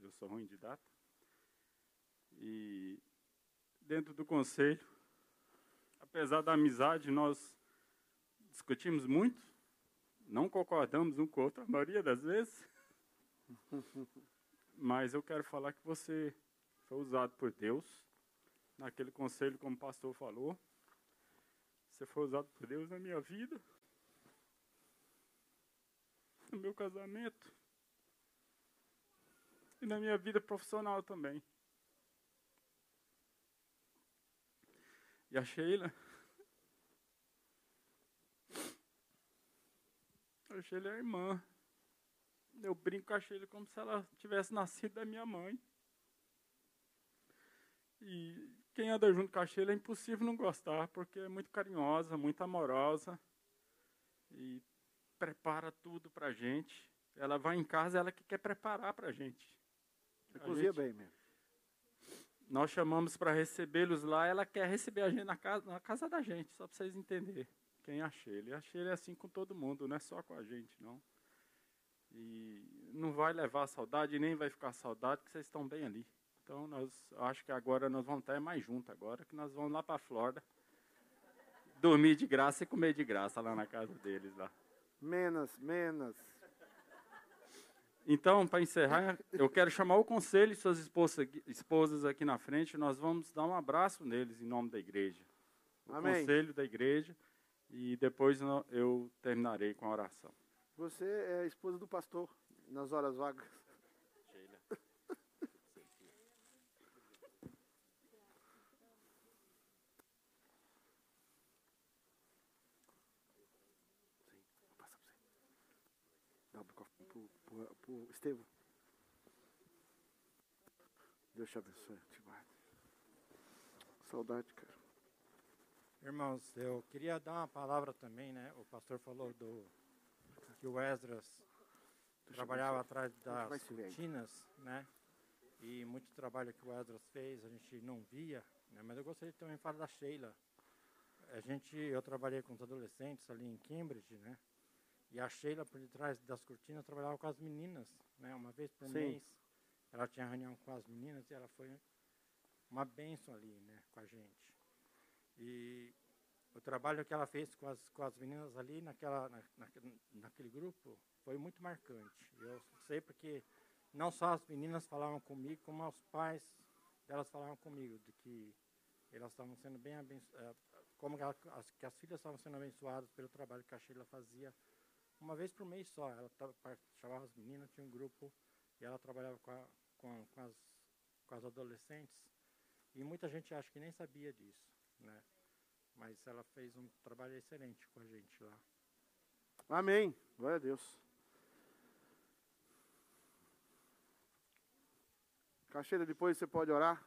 Eu sou ruim de data. E dentro do conselho, apesar da amizade, nós discutimos muito, não concordamos um com o outro a maioria das vezes. Mas eu quero falar que você foi usado por Deus naquele conselho, como o pastor falou. Você foi usado por Deus na minha vida, no meu casamento e na minha vida profissional também. E a Sheila. A Sheila é a irmã. Eu brinco com a Sheila como se ela tivesse nascido da minha mãe. E quem anda junto com a Sheila é impossível não gostar, porque é muito carinhosa, muito amorosa. E prepara tudo pra gente. Ela vai em casa, ela que quer preparar pra gente. A cozinha gente- bem mesmo. Nós chamamos para recebê-los lá, ela quer receber a gente na casa, na casa da gente, só para vocês entenderem quem é a Sheila. E a Sheila é assim com todo mundo, não é só com a gente, não. E não vai levar saudade, nem vai ficar saudade, porque vocês estão bem ali. Então, nós acho que agora nós vamos estar mais juntos agora, que nós vamos lá para a Flórida. Dormir de graça e comer de graça lá na casa deles lá. Menos, menos. Então, para encerrar, eu quero chamar o conselho e suas esposas aqui, esposas aqui na frente. Nós vamos dar um abraço neles em nome da igreja. O Amém. conselho da igreja. E depois eu terminarei com a oração. Você é a esposa do pastor nas horas vagas. Passa pra você. Dá o microfone pro, pro, pro Estevam. Deus te abençoe, te guarde. Saudade, cara. Irmãos, eu queria dar uma palavra também, né? O pastor falou do que o Esdras trabalhava atrás das cortinas, né? E muito trabalho que o Esdras fez, a gente não via, né? Mas eu gostaria de também falar da Sheila. A gente, eu trabalhei com os adolescentes ali em Cambridge, né? E a Sheila, por detrás das cortinas, trabalhava com as meninas, né? Uma vez por Sim. mês, ela tinha reunião com as meninas e ela foi uma bênção ali, né? Com a gente. E o trabalho que ela fez com as, com as meninas ali naquela, na, na- naquele grupo foi muito marcante. Eu sei porque não só as meninas falavam comigo, como os pais delas falavam comigo, de que elas estavam sendo bem abençoadas, como que, ela- as, que as filhas estavam sendo abençoadas pelo trabalho que a Sheila fazia uma vez por mês só. Ela chamava as meninas, tinha um grupo, e ela trabalhava com, a- com, com as, com as adolescentes. E muita gente acha que nem sabia disso, né? Mas ela fez um trabalho excelente com a gente lá. Amém. Glória a Deus. Caixeira, depois você pode orar?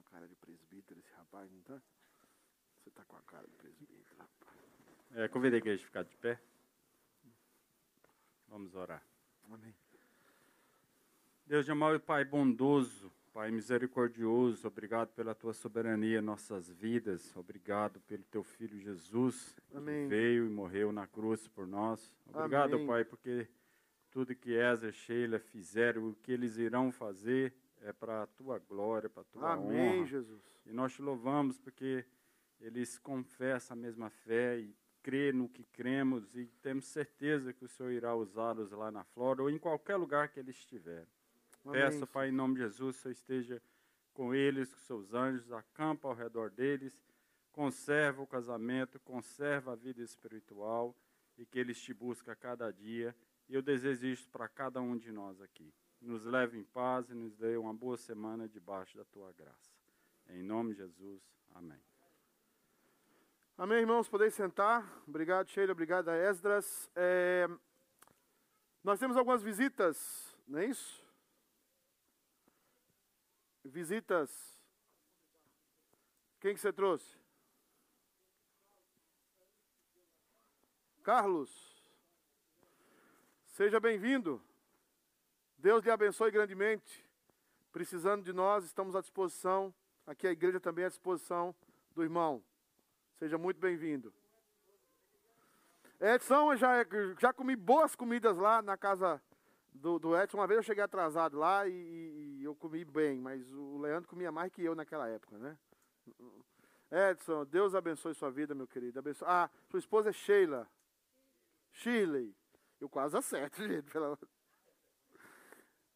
Com a cara de presbítero, esse rapaz, não tá? Você tá com a cara de presbítero, rapaz. É, convidei a igreja a ficar de pé. Vamos orar. Amém. Deus de amor e Pai bondoso, Pai misericordioso, obrigado pela tua soberania em nossas vidas. Obrigado pelo teu filho Jesus, Amém. que veio e morreu na cruz por nós. Obrigado, Amém. Pai, porque tudo que Ezra e Sheila fizeram, o que eles irão fazer, é para a tua glória, para a tua Amém, honra. Jesus. E nós te louvamos porque eles confessam a mesma fé e crê no que cremos e temos certeza que o Senhor irá usá-los lá na Flórida ou em qualquer lugar que eles estiverem. Amém, Peço, Pai, em nome de Jesus, que o Senhor esteja com eles, com seus anjos, acampa ao redor deles, conserva o casamento, conserva a vida espiritual e que eles te busquem a cada dia. E eu desejo isso para cada um de nós aqui. Nos leve em paz e nos dê uma boa semana debaixo da tua graça. Em nome de Jesus, amém. Amém, irmãos, podeis sentar. Obrigado, Sheila, obrigado Esdras. É, nós temos algumas visitas, não é isso? Visitas. Quem que você trouxe? Carlos. Seja bem-vindo. Deus lhe abençoe grandemente. Precisando de nós, estamos à disposição. Aqui a igreja também é à disposição do irmão. Seja muito bem-vindo. Edson, eu já, já comi boas comidas lá na casa do, do Edson. Uma vez eu cheguei atrasado lá e, e eu comi bem, mas o Leandro comia mais que eu naquela época, né? Edson, Deus abençoe sua vida, meu querido. Ah, sua esposa é Sheila. Shirley. Eu quase acerto, gente. Pela...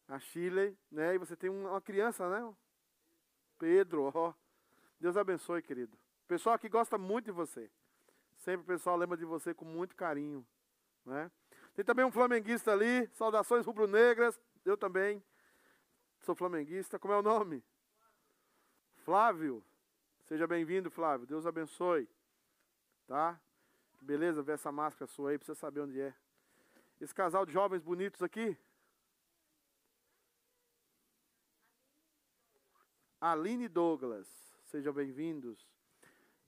A Shirley, né? E você tem uma criança, né? Pedro, ó. Deus abençoe, querido. Pessoal aqui gosta muito de você. Sempre o pessoal lembra de você com muito carinho. Né? Tem também um flamenguista ali. Saudações rubro-negras. Eu também sou flamenguista. Como é o nome? Flávio. Seja bem-vindo, Flávio. Deus abençoe. Tá? Que beleza ver essa máscara sua aí. Precisa saber onde é. Esse casal de jovens bonitos aqui. Aline Douglas. Sejam bem-vindos.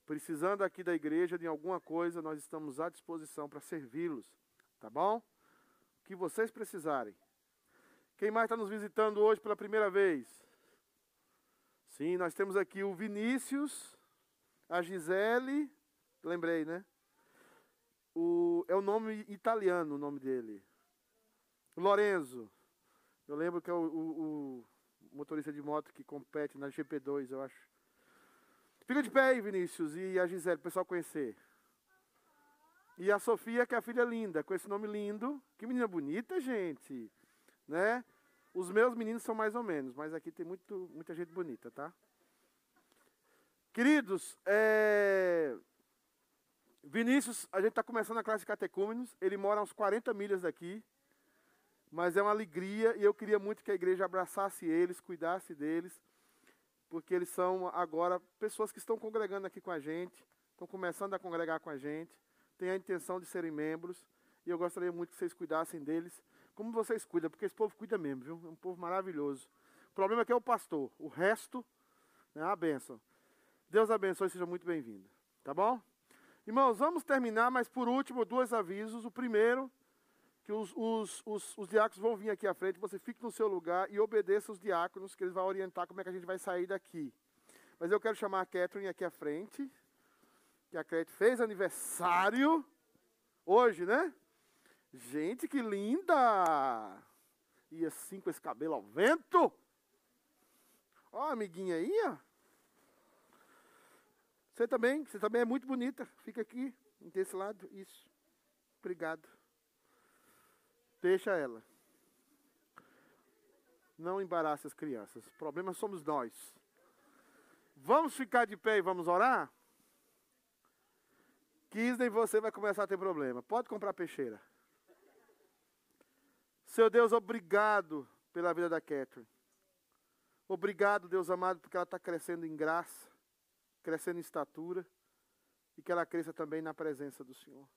Precisando aqui da igreja de alguma coisa, nós estamos à disposição para servi-los. Tá bom? O que vocês precisarem. Quem mais está nos visitando hoje pela primeira vez? Sim, nós temos aqui o Vinícius, a Gisele, lembrei, né? O, é o nome italiano, o nome dele. Lorenzo. Eu lembro que é o, o, o motorista de moto que compete na GP2, eu acho. Fica de pé aí, Vinícius, e a Gisele, o pessoal conhecer. E a Sofia, que é a filha linda, com esse nome lindo. Que menina bonita, gente. Né? Os meus meninos são mais ou menos, mas aqui tem muito, muita gente bonita, tá? Queridos, é... Vinícius, a gente está começando a classe de catecúmenos. Ele mora uns 40 milhas daqui. Mas é uma alegria e eu queria muito que a igreja abraçasse eles, cuidasse deles, porque eles são agora pessoas que estão congregando aqui com a gente, estão começando a congregar com a gente, têm a intenção de serem membros, e eu gostaria muito que vocês cuidassem deles, como vocês cuidam, porque esse povo cuida mesmo, viu? É um povo maravilhoso. O problema é que é o pastor, o resto é uma bênção. Deus abençoe, seja muito bem-vindo, tá bom? Irmãos, vamos terminar, mas por último, dois avisos. O primeiro, que os, os, os, os, diáconos vão vir aqui à frente, você fique no seu lugar e obedeça os diáconos, que eles vão orientar como é que a gente vai sair daqui. Mas eu quero chamar a Catherine aqui à frente, que a Catherine fez aniversário hoje, né? Gente, que linda! E assim com esse cabelo ao vento. Ó, amiguinha aí, ó. Você também, você também é muito bonita. Fica aqui, desse lado. Isso. Obrigado. Deixa ela. Não embarace as crianças. O problema somos nós. Vamos ficar de pé e vamos orar? Kisney, você vai começar a ter problema. Pode comprar peixeira. Seu Deus, obrigado pela vida da Catherine. Obrigado, Deus amado, porque ela está crescendo em graça, crescendo em estatura e que ela cresça também na presença do Senhor.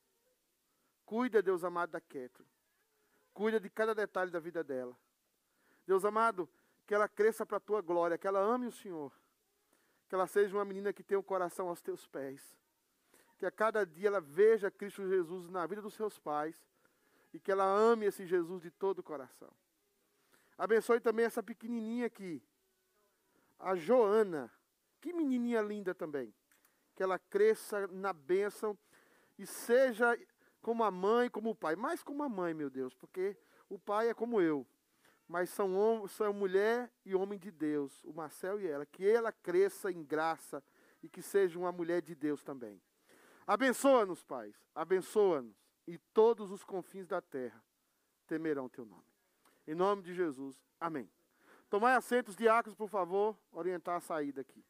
Cuida, Deus amado, da Catherine. Cuida de cada detalhe da vida dela. Deus amado, que ela cresça para a tua glória, que ela ame o Senhor. Que ela seja uma menina que tenha o coração aos teus pés. Que a cada dia ela veja Cristo Jesus na vida dos seus pais. E que ela ame esse Jesus de todo o coração. Abençoe também essa pequenininha aqui. A Joana. Que menininha linda também. Que ela cresça na bênção e seja como a mãe, como o pai. Mais como a mãe, meu Deus, porque o pai é como eu. Mas são, são mulher e homem de Deus, o Marcel e ela. Que ela cresça em graça e que seja uma mulher de Deus também. Abençoa-nos, pais. Abençoa-nos. E todos os confins da terra temerão teu nome. Em nome de Jesus. Amém. Tomai assentos, diáconos, por favor, orientar a saída aqui.